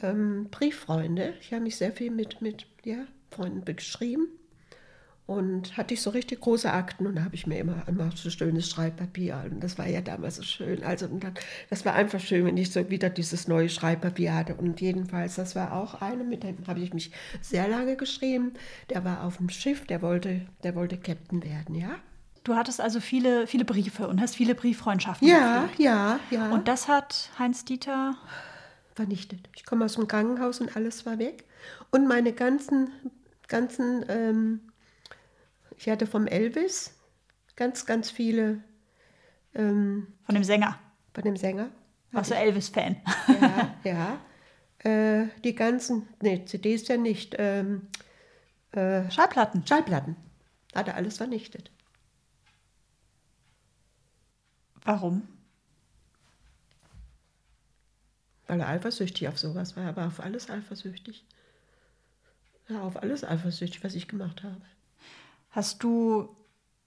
ähm, Brieffreunde. Ich habe mich sehr viel mit, mit ja, Freunden beschrieben. Und hatte ich so richtig große Akten und da habe ich mir immer, immer so schönes Schreibpapier und das war ja damals so schön. Also und dann, das war einfach schön, wenn ich so wieder dieses neue Schreibpapier hatte. Und jedenfalls, das war auch eine, mit dem habe ich mich sehr lange geschrieben. Der war auf dem Schiff, der wollte, der wollte Captain werden, ja? Du hattest also viele, viele Briefe und hast viele Brieffreundschaften Ja, gepflegt. ja, ja. Und das hat Heinz Dieter. Vernichtet. Ich komme aus dem Krankenhaus und alles war weg. Und meine ganzen, ganzen, ähm, ich hatte vom Elvis ganz, ganz viele ähm, Von dem Sänger. von dem Sänger. Warst du Elvis-Fan? Ja, ja. Äh, die ganzen, nee, CDs ja nicht, ähm, äh, Schallplatten. Schallplatten. Hat er alles vernichtet. Warum? Weil er eifersüchtig auf sowas war. Er war auf alles eifersüchtig. Ja, auf alles eifersüchtig, was ich gemacht habe. Hast du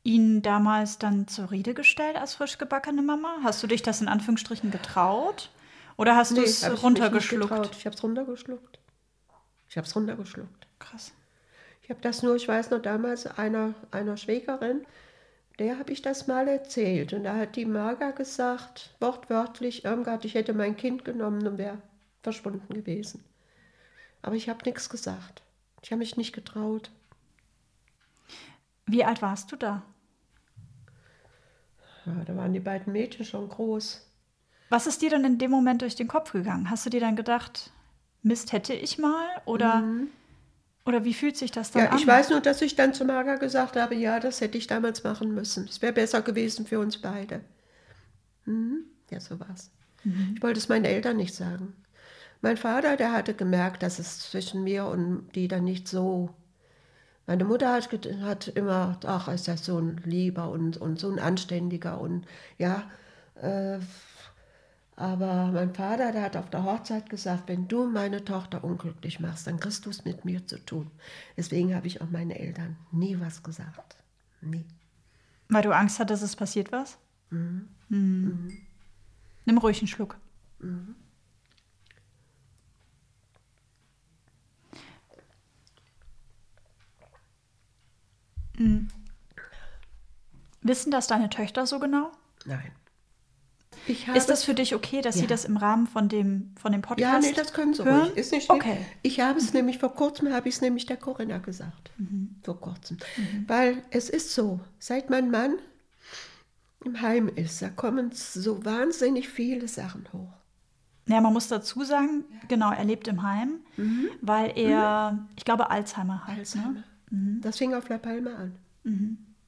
ihn damals dann zur Rede gestellt als frisch gebackene Mama? Hast du dich das in Anführungsstrichen getraut? Oder hast du es runtergeschluckt? Ich habe es runtergeschluckt. Ich habe es runtergeschluckt. Krass. Ich habe das nur, ich weiß noch damals, einer, einer Schwägerin, der habe ich das mal erzählt. Und da hat die Marga gesagt, wortwörtlich, Irmgard, ich hätte mein Kind genommen und wäre verschwunden gewesen. Aber ich habe nichts gesagt. Ich habe mich nicht getraut. Wie alt warst du da? Ja, da waren die beiden Mädchen schon groß. Was ist dir denn in dem Moment durch den Kopf gegangen? Hast du dir dann gedacht, Mist hätte ich mal? Oder, mhm. Oder wie fühlt sich das dann ja, an? Ich weiß nur, dass ich dann zu Marga gesagt habe, ja, das hätte ich damals machen müssen. Es wäre besser gewesen für uns beide. Mhm. Ja, so war's. Mhm. Ich wollte es meinen Eltern nicht sagen. Mein Vater, der hatte gemerkt, dass es zwischen mir und die dann nicht so. Meine Mutter hat, hat immer, ach, ist das so ein Lieber und, und so ein Anständiger und ja. Äh, aber mein Vater, der hat auf der Hochzeit gesagt, wenn du meine Tochter unglücklich machst, dann kriegst du es mit mir zu tun. Deswegen habe ich auch meinen Eltern nie was gesagt. Nie. Weil du Angst hattest, es passiert was? Mhm. Mhm. Mhm. Nimm ruhig einen Schluck. Mhm. Mhm. Wissen das deine Töchter so genau? Nein. Ist das für dich okay, dass ja. sie das im Rahmen von dem, von dem Podcast Ja, nee, das können sie hören? ruhig. Ist nicht schlimm. Okay. Ich habe es mhm. nämlich, vor kurzem habe ich es nämlich der Corinna gesagt. Mhm. Vor kurzem. Mhm. Weil es ist so, seit mein Mann im Heim ist, da kommen so wahnsinnig viele Sachen hoch. Ja, man muss dazu sagen, genau, er lebt im Heim, mhm. weil er, mhm. ich glaube, Alzheimer hat. Ne? Alzheimer. Ne? Das fing auf La Palma an.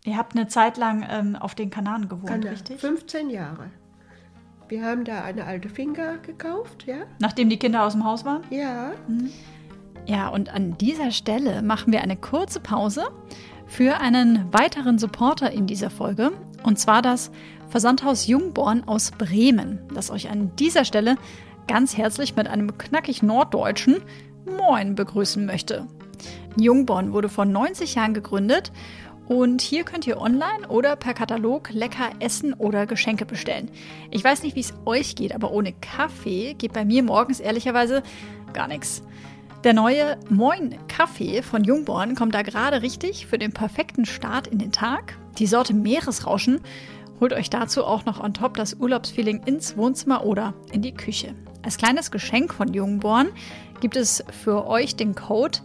Ihr habt eine Zeit lang ähm, auf den Kanaren gewohnt, Kanal. richtig? 15 Jahre. Wir haben da eine alte Finca gekauft, ja. Nachdem die Kinder aus dem Haus waren? Ja. Mhm. Ja, und an dieser Stelle machen wir eine kurze Pause für einen weiteren Supporter in dieser Folge. Und zwar das Versandhaus Jungborn aus Bremen, das euch an dieser Stelle ganz herzlich mit einem knackig norddeutschen Moin begrüßen möchte. Jungborn wurde vor 90 Jahren gegründet und hier könnt ihr online oder per Katalog lecker Essen oder Geschenke bestellen. Ich weiß nicht, wie es euch geht, aber ohne Kaffee geht bei mir morgens ehrlicherweise gar nichts. Der neue Moin Kaffee von Jungborn kommt da gerade richtig für den perfekten Start in den Tag. Die Sorte Meeresrauschen holt euch dazu auch noch on top das Urlaubsfeeling ins Wohnzimmer oder in die Küche. Als kleines Geschenk von Jungborn gibt es für euch den Code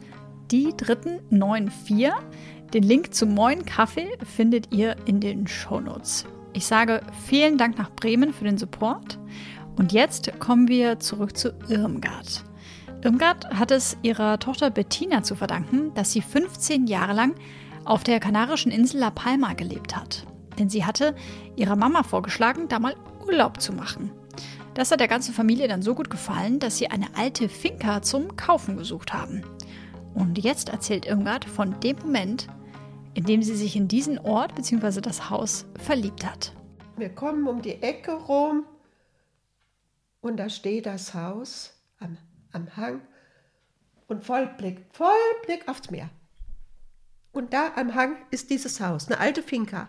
die dritten 94. Den Link zum Moin Kaffee findet ihr in den Shownotes. Ich sage vielen Dank nach Bremen für den Support. Und jetzt kommen wir zurück zu Irmgard. Irmgard hat es ihrer Tochter Bettina zu verdanken, dass sie 15 Jahre lang auf der kanarischen Insel La Palma gelebt hat. Denn sie hatte ihrer Mama vorgeschlagen, da mal Urlaub zu machen. Das hat der ganzen Familie dann so gut gefallen, dass sie eine alte Finca zum Kaufen gesucht haben. Und jetzt erzählt Irmgard von dem Moment, in dem sie sich in diesen Ort bzw. das Haus verliebt hat. Wir kommen um die Ecke rum und da steht das Haus am, am Hang und Vollblick, Vollblick aufs Meer. Und da am Hang ist dieses Haus, eine alte Finca.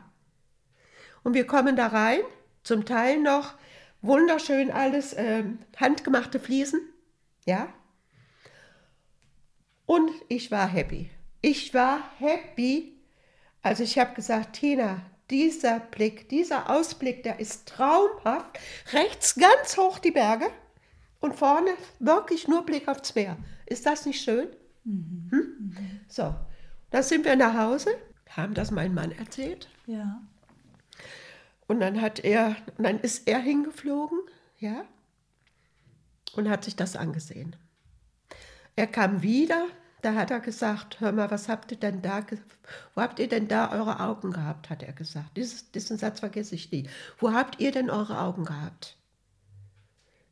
Und wir kommen da rein, zum Teil noch wunderschön alles äh, handgemachte Fliesen, ja, und ich war happy. Ich war happy. Also ich habe gesagt, Tina, dieser Blick, dieser Ausblick, der ist traumhaft. Rechts ganz hoch die Berge und vorne wirklich nur Blick aufs Meer. Ist das nicht schön? Mhm. Hm? So, dann sind wir nach Hause, haben das meinem Mann erzählt. Ja. Und dann hat er, dann ist er hingeflogen, ja, und hat sich das angesehen. Er kam wieder, da hat er gesagt, hör mal, was habt ihr denn da, wo habt ihr denn da eure Augen gehabt, hat er gesagt. Dieses, diesen Satz vergesse ich nie. Wo habt ihr denn eure Augen gehabt?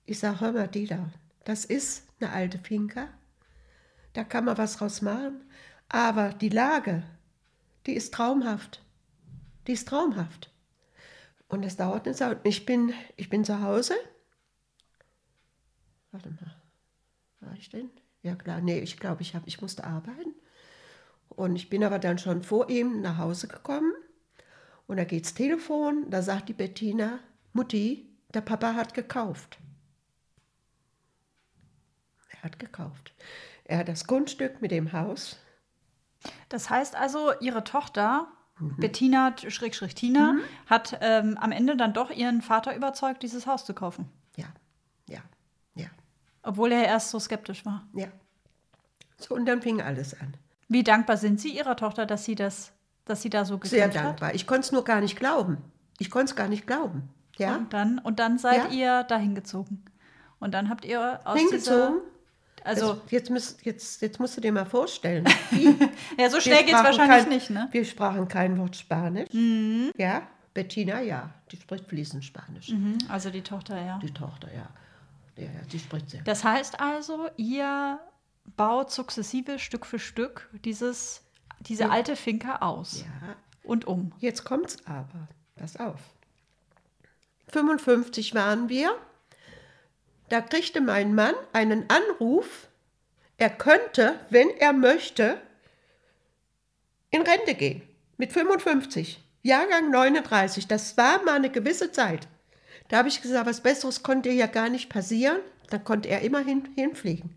Ich sage, hör mal, die da, das ist eine alte Finca, da kann man was draus machen, aber die Lage, die ist traumhaft. Die ist traumhaft. Und es dauert eine Zeit. Ich bin, ich bin zu Hause. Warte mal, war ich denn? Ja klar, nee, ich glaube, ich, ich musste arbeiten. Und ich bin aber dann schon vor ihm nach Hause gekommen. Und da geht's Telefon, da sagt die Bettina, Mutti, der Papa hat gekauft. Er hat gekauft. Er hat das Grundstück mit dem Haus. Das heißt also, Ihre Tochter Bettina, Schrägstrich Tina, hat ähm, am Ende dann doch ihren Vater überzeugt, dieses Haus zu kaufen. Obwohl er erst so skeptisch war. ja. So, und dann fing alles an. Wie dankbar sind Sie Ihrer Tochter, dass sie das, dass sie da so Sehr gekämpft hat? dankbar. Ich konnte es nur gar nicht glauben. Ich konnte es gar nicht glauben. Ja, Und dann, und dann seid Ja. ihr dahin gezogen. Und dann habt ihr aus hingezogen. dieser, also, Also, jetzt, müsst, jetzt, jetzt musst du dir mal vorstellen. Ja, so schnell geht's sprachen wahrscheinlich kein, nicht, ne? Wir sprachen kein Wort Spanisch. Ja, Bettina, ja. Die spricht fließend Spanisch. Mhm, also die Tochter, ja. Die Tochter, ja. Ja, ja, die spricht sehr. Das heißt also, ihr baut sukzessive Stück für Stück dieses, diese alte Finca aus Ja, und um. Jetzt kommt's aber. Pass auf. 55 waren wir. Da kriegte mein Mann einen Anruf, er könnte, wenn er möchte, in Rente gehen. Mit 55. Jahrgang 39. Das war mal eine gewisse Zeit. Da habe ich gesagt, was Besseres konnte ja gar nicht passieren. Dann konnte er immerhin hinfliegen.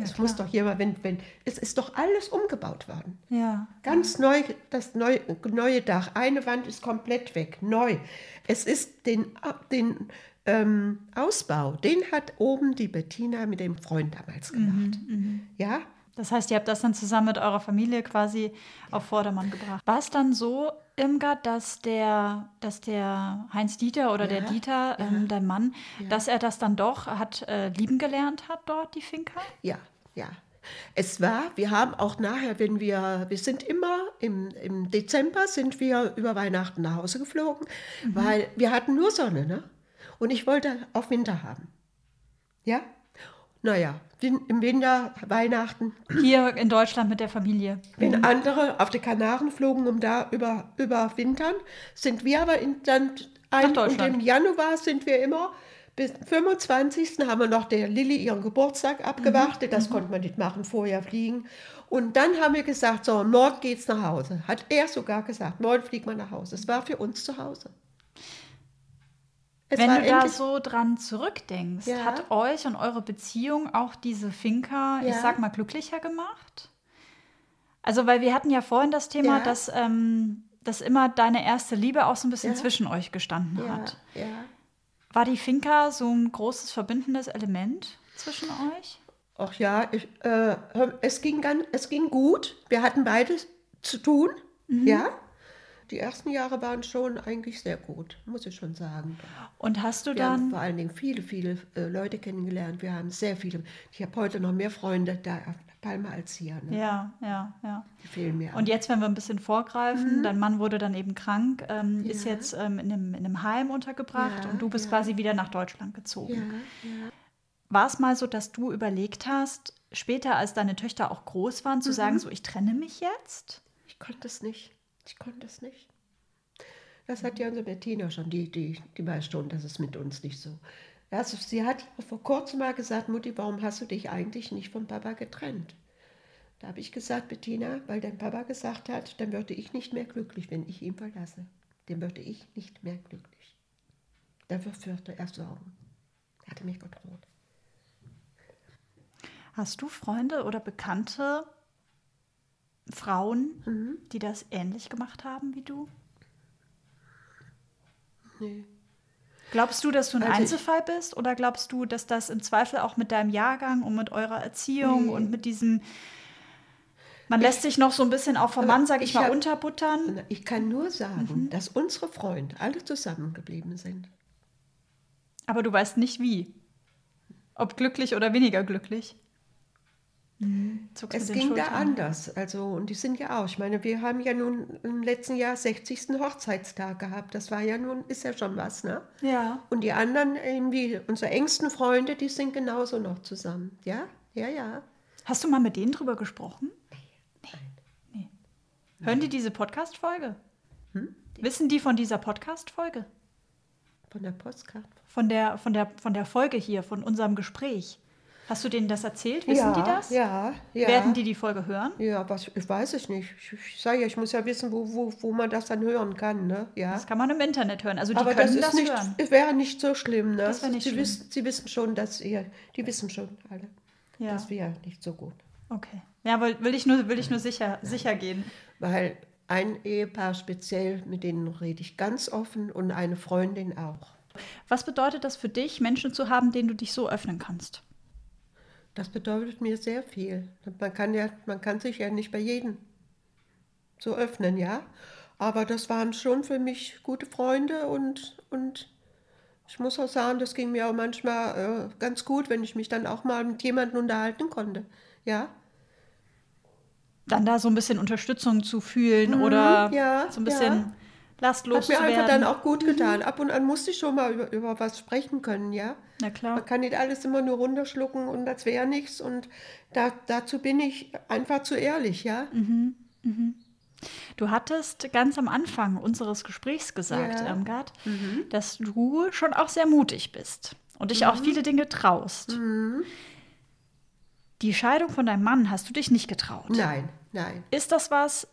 es muss doch hier mal, wenn, wenn, es ist doch alles umgebaut worden. Ja. Ganz neu, das neue, neue Dach. Eine Wand ist komplett weg, neu. Es ist den, den ähm, Ausbau, den hat oben die Bettina mit dem Freund damals gemacht. Ja, Das heißt, ihr habt das dann zusammen mit eurer Familie quasi auf Vordermann gebracht. War es dann so, Irmgard, dass der, dass der Heinz Dieter oder der Ja, Dieter, ähm, dein Mann, dass er das dann doch hat äh, lieben gelernt hat dort, die Finca? ja, ja. Es war, wir haben auch nachher, wenn wir, wir sind immer im, im Dezember sind wir über Weihnachten nach Hause geflogen, weil wir hatten nur Sonne, ne? Und ich wollte auch Winter haben. Ja? Naja, im Winter, Weihnachten, Hier in Deutschland mit der Familie. Wenn andere auf die Kanaren flogen, um da über, überwintern, sind wir aber in, dann ein, und im Januar sind wir immer bis 25. haben wir noch der Lilly ihren Geburtstag abgewartet. Das konnte man nicht machen, vorher fliegen. Und dann haben wir gesagt, so, morgen geht's nach Hause. Hat er sogar gesagt, morgen fliegt man nach Hause. Es war für uns zu Hause. Es Wenn du da so dran zurückdenkst, Ja. hat euch und eure Beziehung auch diese Finca, ich Ja. sag mal, glücklicher gemacht? Also, weil wir hatten ja vorhin das Thema, Ja. dass, ähm, dass immer deine erste Liebe auch so ein bisschen zwischen euch gestanden hat. War die Finca so ein großes verbindendes Element zwischen euch? Ach ja, ich, äh, es, ging ganz, es ging gut. Wir hatten beides zu tun. Ja. Die ersten Jahre waren schon eigentlich sehr gut, muss ich schon sagen. Und hast du Wir haben dann, vor allen Dingen viele, viele äh, Leute kennengelernt. Wir haben sehr viele. Ich habe heute noch mehr Freunde da auf Palma als hier. Ne? ja, ja, ja. Die fehlen mir. Und jetzt, wenn wir ein bisschen vorgreifen, Mhm. dein Mann wurde dann eben krank, ähm, ist jetzt ähm, in, einem, in einem Heim untergebracht Ja, und du bist ja. quasi wieder nach Deutschland gezogen. ja, ja. War es mal so, dass du überlegt hast, später als deine Töchter auch groß waren, zu Mhm. sagen, so ich trenne mich jetzt? Ich konnte es nicht. Ich konnte es nicht. Das hat ja unsere Bettina schon, die, die, die weiß schon, dass es mit uns nicht so. Also sie hat vor kurzem mal gesagt, Mutti, warum hast du dich eigentlich nicht vom Papa getrennt? Da habe ich gesagt, Bettina, weil dein Papa gesagt hat, dann würde ich nicht mehr glücklich, wenn ich ihn verlasse. Dann würde ich nicht mehr glücklich. Dafür würde er sorgen. Er hatte mich gedroht. Hast du Freunde oder bekannte Frauen, Mhm. die das ähnlich gemacht haben wie du? Nee. Glaubst du, dass du ein Also Einzelfall bist oder glaubst du, dass das im Zweifel auch mit deinem Jahrgang und mit eurer Erziehung Nee. und mit diesem man lässt sich noch so ein bisschen auch vom Mann, sag ich, ich mal, hab- unterbuttern. Ich kann nur sagen, dass unsere Freunde alle zusammengeblieben sind. Aber du weißt nicht wie. Ob glücklich oder weniger glücklich. Hm, zuckst Es ging da Schultern. anders. Also, und die sind ja auch. Ich meine, wir haben ja nun im letzten Jahr 60. Hochzeitstag gehabt. Das war ja nun, ist ja schon was, ne? Ja. Und die anderen, irgendwie, unsere engsten Freunde, die sind genauso noch zusammen. Ja, ja, ja. Hast du mal mit denen drüber gesprochen? Nee. Hören die diese Podcast-Folge? Hm? Wissen die von dieser Podcast-Folge? Von der Postkarte. Von der, von, der, von der Folge hier, von unserem Gespräch? Hast du denen das erzählt? Wissen ja, die das? Ja, ja. Werden die die Folge hören? Ja, was, ich weiß es nicht. Ich, ich sage ja, ich muss ja wissen, wo, wo, wo man das dann hören kann, ne? Ja. Das kann man im Internet hören. Also die Aber das können ist das, nicht, hören. es wäre nicht so schlimm, ne? Das nicht sie, schlimm. Wissen, sie wissen schon, dass ihr, die wissen schon alle, Ja. das wäre nicht so gut. Okay. Ja, will, will ich nur, will ich nur sicher, sicher gehen. Weil ein Ehepaar speziell, mit denen rede ich ganz offen und eine Freundin auch. Was bedeutet das für dich, Menschen zu haben, denen du dich so öffnen kannst? Das bedeutet mir sehr viel. Man kann ja, man kann sich ja nicht bei jedem so öffnen, ja. Aber das waren schon für mich gute Freunde und, und ich muss auch sagen, das ging mir auch manchmal äh, ganz gut, wenn ich mich dann auch mal mit jemandem unterhalten konnte, ja. Dann da so ein bisschen Unterstützung zu fühlen mhm, oder ja, so ein bisschen ja. Lastlos zu werden. Hat mir einfach dann auch gut getan. Mhm. Ab und an musste ich schon mal über, über was sprechen können, ja. Na klar. Man kann nicht alles immer nur runterschlucken und das wäre nichts und da, dazu bin ich einfach zu ehrlich, ja. Mhm. Mhm. Du hattest ganz am Anfang unseres Gesprächs gesagt, ja. Irmgard, mhm. dass du schon auch sehr mutig bist und dich mhm. auch viele Dinge traust. Mhm. Die Scheidung von deinem Mann hast du dich nicht getraut. Nein, nein. Ist das was,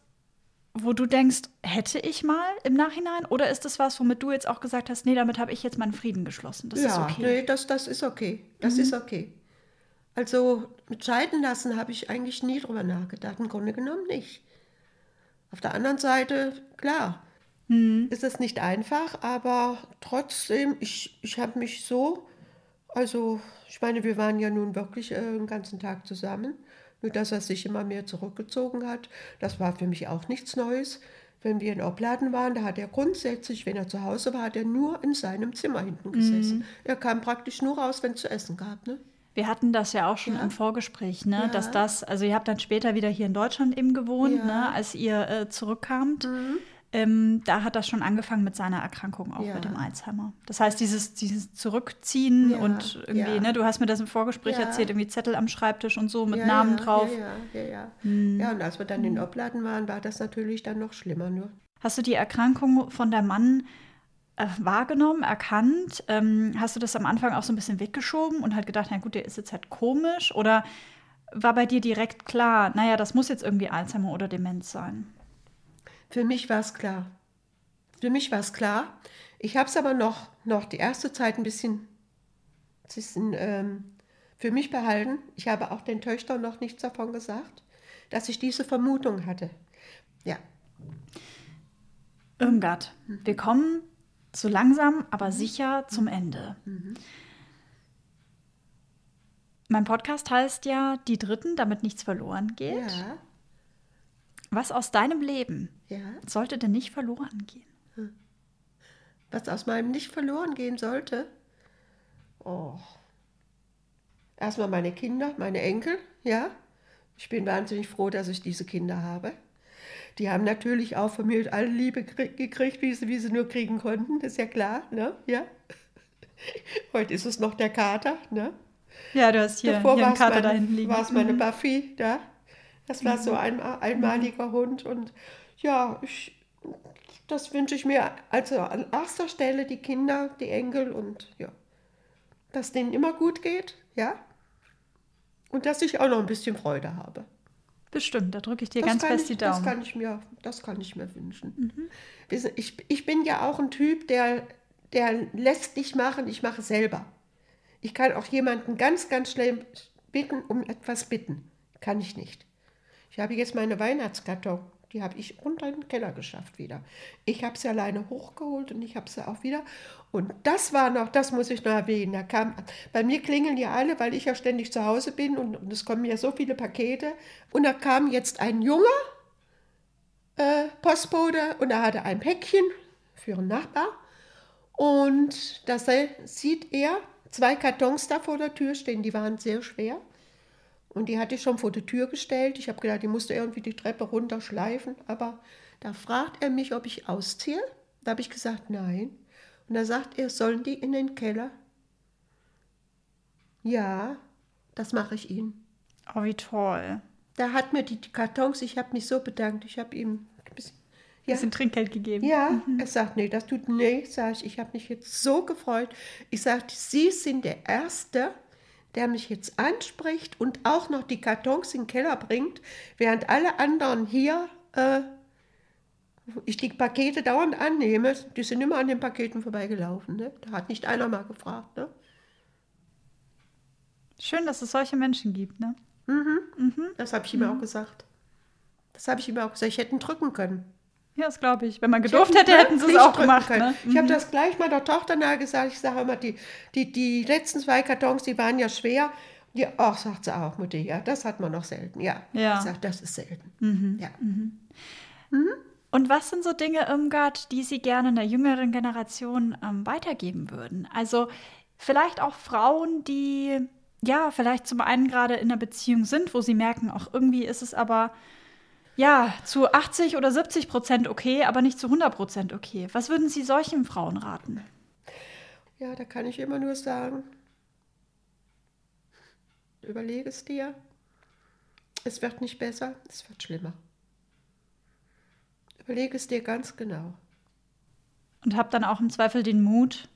wo du denkst, hätte ich mal im Nachhinein? Oder ist das was, womit du jetzt auch gesagt hast, nee, damit habe ich jetzt meinen Frieden geschlossen? Das ja, ist okay. Nee, das, das ist okay. Das mhm. ist okay. Also mit Scheiden lassen habe ich eigentlich nie drüber nachgedacht. Im Grunde genommen nicht. Auf der anderen Seite, klar, mhm. ist es nicht einfach, aber trotzdem, ich, ich habe mich so, also ich meine, wir waren ja nun wirklich äh, den ganzen Tag zusammen, nur dass er sich immer mehr zurückgezogen hat, das war für mich auch nichts Neues. Wenn wir in Opladen waren, da hat er grundsätzlich, wenn er zu Hause war, hat er nur in seinem Zimmer hinten gesessen. Mhm. Er kam praktisch nur raus, wenn es zu essen gab. Ne? Wir hatten das ja auch schon ja. im Vorgespräch, ne? Ja. dass das, also ihr habt dann später wieder hier in Deutschland eben gewohnt, ja. ne? als ihr äh, zurückkamt. Mhm. Ähm, da hat das schon angefangen mit seiner Erkrankung, auch mit dem Alzheimer. Das heißt, dieses, dieses Zurückziehen und irgendwie, ne, du hast mir das im Vorgespräch erzählt, irgendwie Zettel am Schreibtisch und so mit Namen drauf. Ja, ja, ja. Mhm. Ja, und als wir dann in Opladen waren, war das natürlich dann noch schlimmer. Nur. Hast du die Erkrankung von deinem Mann äh, wahrgenommen, erkannt? Ähm, hast du das am Anfang auch so ein bisschen weggeschoben und halt gedacht, na gut, der ist jetzt halt komisch? Oder war bei dir direkt klar, naja, das muss jetzt irgendwie Alzheimer oder Demenz sein? Für mich war es klar. Für mich war es klar. Ich habe es aber noch, noch die erste Zeit ein bisschen, bisschen ähm, für mich behalten. Ich habe auch den Töchtern noch nichts davon gesagt, dass ich diese Vermutung hatte. Ja. Irmgard, wir kommen so langsam, aber mhm. sicher zum Ende. Mhm. Mein Podcast heißt ja Die Dritten, damit nichts verloren geht. Ja. Was aus deinem Leben ja. sollte denn nicht verloren gehen? Hm. Was aus meinem nicht verloren gehen sollte? Oh. Erstmal meine Kinder, meine Enkel, ja. Ich bin wahnsinnig froh, dass ich diese Kinder habe. Die haben natürlich auch von mir alle Liebe gekriegt, wie sie, wie sie nur kriegen konnten, das ist ja klar, ne? Ja. Heute ist es noch der Kater, ne? Ja, du hast hier, Davor hier einen Kater meine, da hinten liegen. War es meine mhm. Buffy, da. Das war mhm. so ein einmaliger mhm. Hund und ja, ich, das wünsche ich mir also an erster Stelle die Kinder, die Enkel und ja, dass denen immer gut geht, ja. Und dass ich auch noch ein bisschen Freude habe. Bestimmt, da drücke ich dir das ganz fest ich, die Daumen. Das kann ich mir, das kann ich mir wünschen. Mhm. Ich, ich bin ja auch ein Typ, der, der lässt dich machen, ich mache selber. Ich kann auch jemanden ganz, ganz schnell bitten, um etwas bitten. Kann ich nicht. Ich habe jetzt meine Weihnachtskarton die habe ich unter den Keller geschafft wieder. Ich habe sie alleine hochgeholt und ich habe sie auch wieder. Und das war noch, das muss ich noch erwähnen. Da kam, bei mir klingeln ja alle, weil ich ja ständig zu Hause bin und, und es kommen ja so viele Pakete. Und da kam jetzt ein junger äh, Postbote und er hatte ein Päckchen für einen Nachbar. Und da sieht er zwei Kartons da vor der Tür stehen, die waren sehr schwer. Und die hatte ich schon vor die Tür gestellt. Ich habe gedacht, die musste irgendwie die Treppe runterschleifen. Aber da fragt er mich, ob ich ausziehe. Da habe ich gesagt, nein. Und da sagt er, sollen die in den Keller? Ja, das mache ich Ihnen. Oh, wie toll. Da hat mir die Kartons, ich habe mich so bedankt, ich habe ihm ein bisschen, ja, bisschen Trinkgeld gegeben. Ja, mhm. er sagt, nee, das tut, nee, sage ich, ich habe mich jetzt so gefreut. Ich sagte, Sie sind der Erste, der mich jetzt anspricht und auch noch die Kartons in den Keller bringt, während alle anderen hier äh, ich die Pakete dauernd annehme, die sind immer an den Paketen vorbeigelaufen. Ne? Da hat nicht einer mal gefragt. Ne? Schön, dass es solche Menschen gibt. Ne? Mhm. Mhm. Das habe ich ihm mhm. auch gesagt. Das habe ich ihm auch gesagt. Ich hätte ihn drücken können. Ja, das glaube ich. Wenn man gedurft hätte, hätten sie es auch gemacht. Ne? Ich habe das gleich meiner Tochter nahe gesagt. Ich sage immer, die, die, die letzten zwei Kartons, die waren ja schwer. Die, ach, sagt sie auch, Mutti, ja, das hat man noch selten. Ja, Ja. ich sage, das ist selten. Mhm. Ja. Und was sind so Dinge, Irmgard, die Sie gerne einer jüngeren Generation ähm, weitergeben würden? Also vielleicht auch Frauen, die ja vielleicht zum einen gerade in einer Beziehung sind, wo sie merken, auch irgendwie ist es aber ja zu 80 oder 70 Prozent okay, aber nicht zu 100 Prozent okay. Was würden Sie solchen Frauen raten? Ja, da kann ich immer nur sagen, überlege es dir. Es wird nicht besser, es wird schlimmer. Überlege es dir ganz genau. Und habe dann auch im Zweifel den Mut,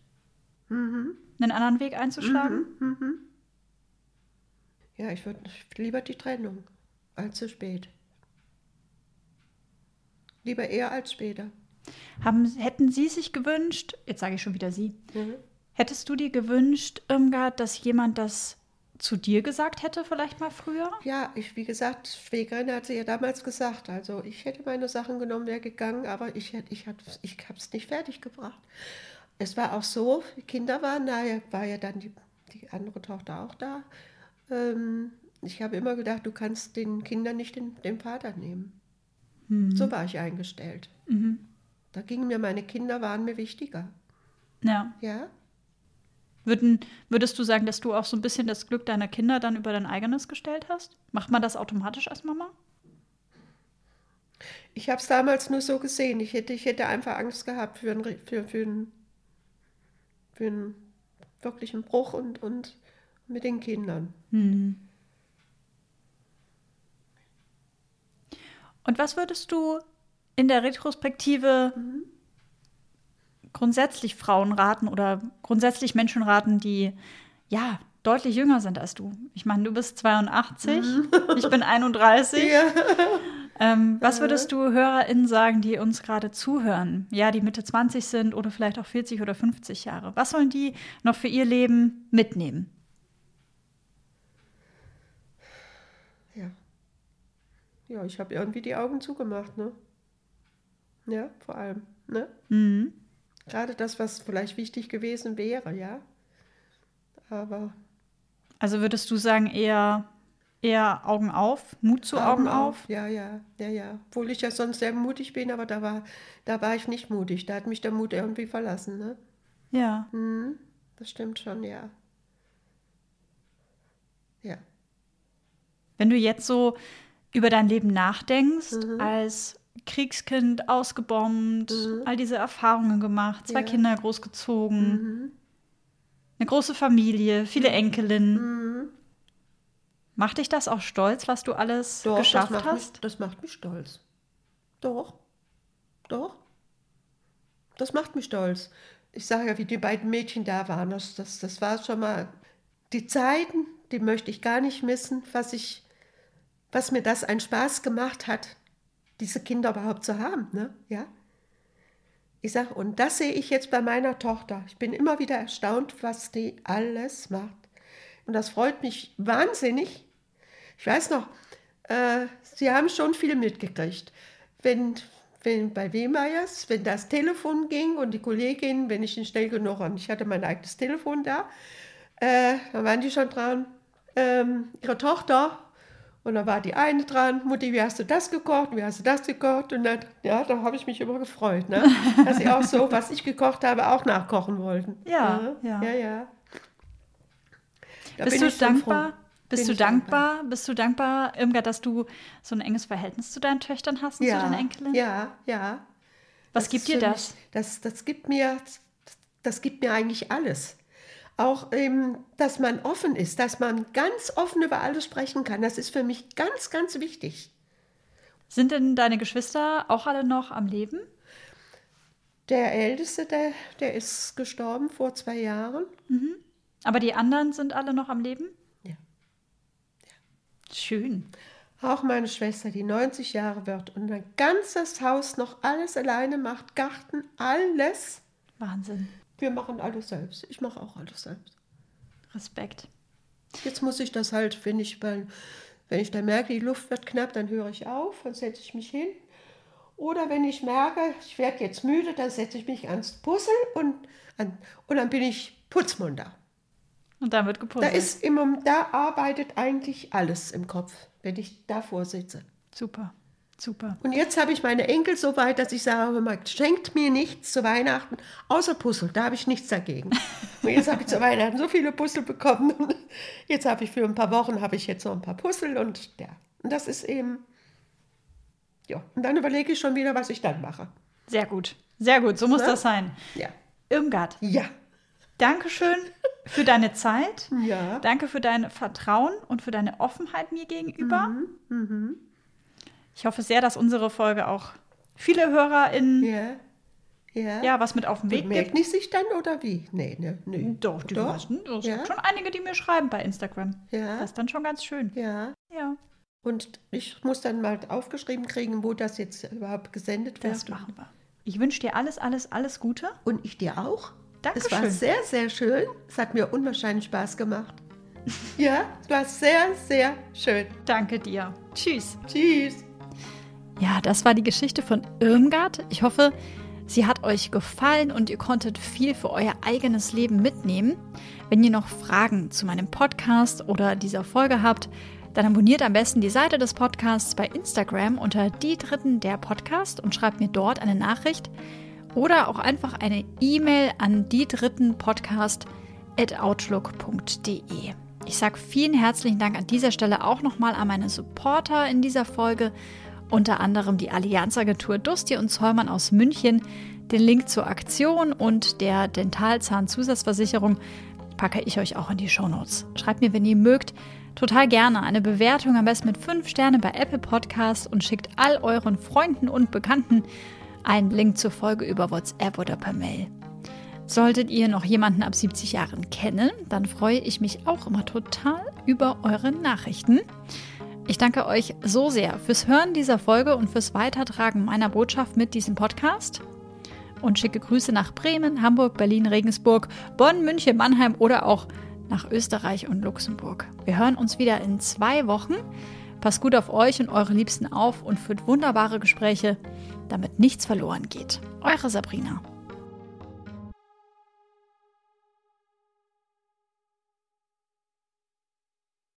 Mhm. einen anderen Weg einzuschlagen? Ja, ich würde lieber die Trennung als zu spät. Lieber eher als später. Haben, hätten Sie sich gewünscht, jetzt sage ich schon wieder Sie, Mhm. hättest du dir gewünscht, Irmgard, dass jemand das zu dir gesagt hätte, vielleicht mal früher? Ja, ich, wie gesagt, Schwägerin hat sie ja damals gesagt. Also ich hätte meine Sachen genommen, wäre gegangen, aber ich, ich, hab- ich habe es nicht fertig gebracht. Es war auch so, die Kinder waren da, ja- war ja dann die, die andere Tochter auch da. Ähm, ich habe immer gedacht, du kannst den Kindern nicht den, den Vater nehmen. So war ich eingestellt. Da gingen mir meine Kinder, waren mir wichtiger. Ja. Ja, Würden, würdest du sagen, dass du auch so ein bisschen das Glück deiner Kinder dann über dein eigenes gestellt hast? Macht man das automatisch als Mama? ich habe es damals nur so gesehen. Ich hätte, ich hätte einfach Angst gehabt für einen, für, für einen, für einen wirklichen Bruch und, und mit den Kindern. Und was würdest du in der Retrospektive grundsätzlich Frauen raten oder grundsätzlich Menschen raten, die ja deutlich jünger sind als du? Ich meine, du bist 82, ich bin 31. Ja. Ähm, was würdest du HörerInnen sagen, die uns gerade zuhören? Ja, die Mitte 20 sind oder vielleicht auch 40 oder 50 Jahre. Was sollen die noch für ihr Leben mitnehmen? Ja, ja ich habe irgendwie die Augen zugemacht, ne? Ja, vor allem, ne? Mhm. Gerade das, was vielleicht wichtig gewesen wäre, ja. Aber Also würdest du sagen, eher, eher Augen auf, Mut zu Augen, auf? Ja, ja, ja, ja. Obwohl ich ja sonst sehr mutig bin, aber da war, da war ich nicht mutig. Da hat mich der Mut irgendwie verlassen, ne? Ja. Mhm, das stimmt schon, ja. Ja. Wenn du jetzt so über dein Leben nachdenkst, als Kriegskind ausgebombt, all diese Erfahrungen gemacht, zwei Ja. Kinder großgezogen, eine große Familie, viele Enkelinnen. Macht dich das auch stolz, was du alles Doch, geschafft das hast? Mich, das macht mich stolz. Doch. Doch. Das macht mich stolz. Ich sage ja, wie die beiden Mädchen da waren, das, das, das war schon mal. Die Zeiten, die möchte ich gar nicht missen, was ich, was mir das einen Spaß gemacht hat, diese Kinder überhaupt zu haben, ne? Ja. Ich sage, und das sehe ich jetzt bei meiner Tochter. Ich bin immer wieder erstaunt, was die alles macht. Und das freut mich wahnsinnig. Ich weiß noch, äh, Sie haben schon viel mitgekriegt. Wenn, wenn bei Wehmeyers, wenn das Telefon ging und die Kollegin, wenn ich ihn schnell genug an, ich hatte mein eigenes Telefon da, äh, da waren die schon dran, ähm, ihre Tochter. Und da war die eine dran, Mutti, wie hast du das gekocht, wie hast du das gekocht? Und dann, ja, da habe ich mich immer gefreut, ne? dass sie auch so, was ich gekocht habe, auch nachkochen wollten. Ja, ja. ja. ja. Bist du dankbar? Bist du ich dankbar? Bist du dankbar, Irmgard, dass du so ein enges Verhältnis zu deinen Töchtern hast und zu deinen Enkelinnen? Ja, ja. Was Das gibt dir das? Das? Das gibt mir, das gibt mir eigentlich alles. Auch, ähm, dass man offen ist, dass man ganz offen über alles sprechen kann. Das ist für mich ganz, ganz wichtig. Sind denn deine Geschwister auch alle noch am Leben? Der Älteste, der, der ist gestorben vor zwei Jahren. Aber die anderen sind alle noch am Leben? Ja. Schön. Auch meine Schwester, die 90 Jahre wird und ein ganzes Haus noch alles alleine macht, Garten, alles. Wahnsinn. Wir machen alles selbst. Ich mache auch alles selbst. Respekt. Jetzt muss ich das halt, wenn ich, wenn ich dann merke, die Luft wird knapp, dann höre ich auf, dann setze ich mich hin Oder wenn ich merke, ich werde jetzt müde, dann setze ich mich ans Puzzle und, an, und dann bin ich putzmunter. Und dann wird Da, gepuzzelt. ist immer, da arbeitet eigentlich alles im Kopf, wenn ich davor sitze. Super, super. Und jetzt habe ich meine Enkel so weit, dass ich sage, mal, schenkt mir nichts zu Weihnachten, außer Puzzle. Da habe ich nichts dagegen. Und jetzt habe ich zu Weihnachten so viele Puzzle bekommen. Und jetzt habe ich für ein paar Wochen habe ich jetzt noch ein paar Puzzle und ja. Und das ist eben, ja. Und dann überlege ich schon wieder, was ich dann mache. Sehr gut, sehr gut. So muss Ne? das sein. Ja. Irmgard, Ja. Dankeschön für deine Zeit. Ja. Danke für dein Vertrauen und für deine Offenheit mir gegenüber. Mhm, Ich hoffe sehr, dass unsere Folge auch viele HörerInnen Ja. Ja. ja, was mit auf den Weg Und gibt. merkt nicht sich dann oder wie? Nee, ne, nee. Doch, die Doch? Doch. Es Ja. gibt schon einige, die mir schreiben bei Instagram. Ja. Das ist dann schon ganz schön. Ja. Ja, Und ich muss dann mal aufgeschrieben kriegen, wo das jetzt überhaupt gesendet wird. das machen wir. Ich wünsche dir alles, alles, alles Gute. Und ich dir auch. Es Dankeschön. war sehr, sehr schön. Es hat mir unwahrscheinlich Spaß gemacht. Ja, es war sehr, sehr schön. Danke dir. Tschüss. Tschüss. Ja, das war die Geschichte von Irmgard. Ich hoffe, sie hat euch gefallen und ihr konntet viel für euer eigenes Leben mitnehmen. Wenn ihr noch Fragen zu meinem Podcast oder dieser Folge habt, dann abonniert am besten die Seite des Podcasts bei Instagram unter die Dritten der Podcast und schreibt mir dort eine Nachricht oder auch einfach eine E-Mail an die Dritten Podcast outlook.de. Ich sage vielen herzlichen Dank an dieser Stelle auch nochmal an meine Supporter in dieser Folge, unter anderem die Allianzagentur Dusti und Zollmann aus München. Den Link zur Aktion und der Dentalzahnzusatzversicherung packe ich euch auch in die Shownotes. Schreibt mir, wenn ihr mögt, total gerne eine Bewertung, am besten mit 5 Sternen bei Apple Podcasts und schickt all euren Freunden und Bekannten einen Link zur Folge über WhatsApp oder per Mail. Solltet ihr noch jemanden ab 70 Jahren kennen, dann freue ich mich auch immer total über eure Nachrichten. Ich danke euch so sehr fürs Hören dieser Folge und fürs Weitertragen meiner Botschaft mit diesem Podcast. Und schicke Grüße nach Bremen, Hamburg, Berlin, Regensburg, Bonn, München, Mannheim oder auch nach Österreich und Luxemburg. Wir hören uns wieder in zwei Wochen. Passt gut auf euch und eure Liebsten auf und führt wunderbare Gespräche, damit nichts verloren geht. Eure Sabrina.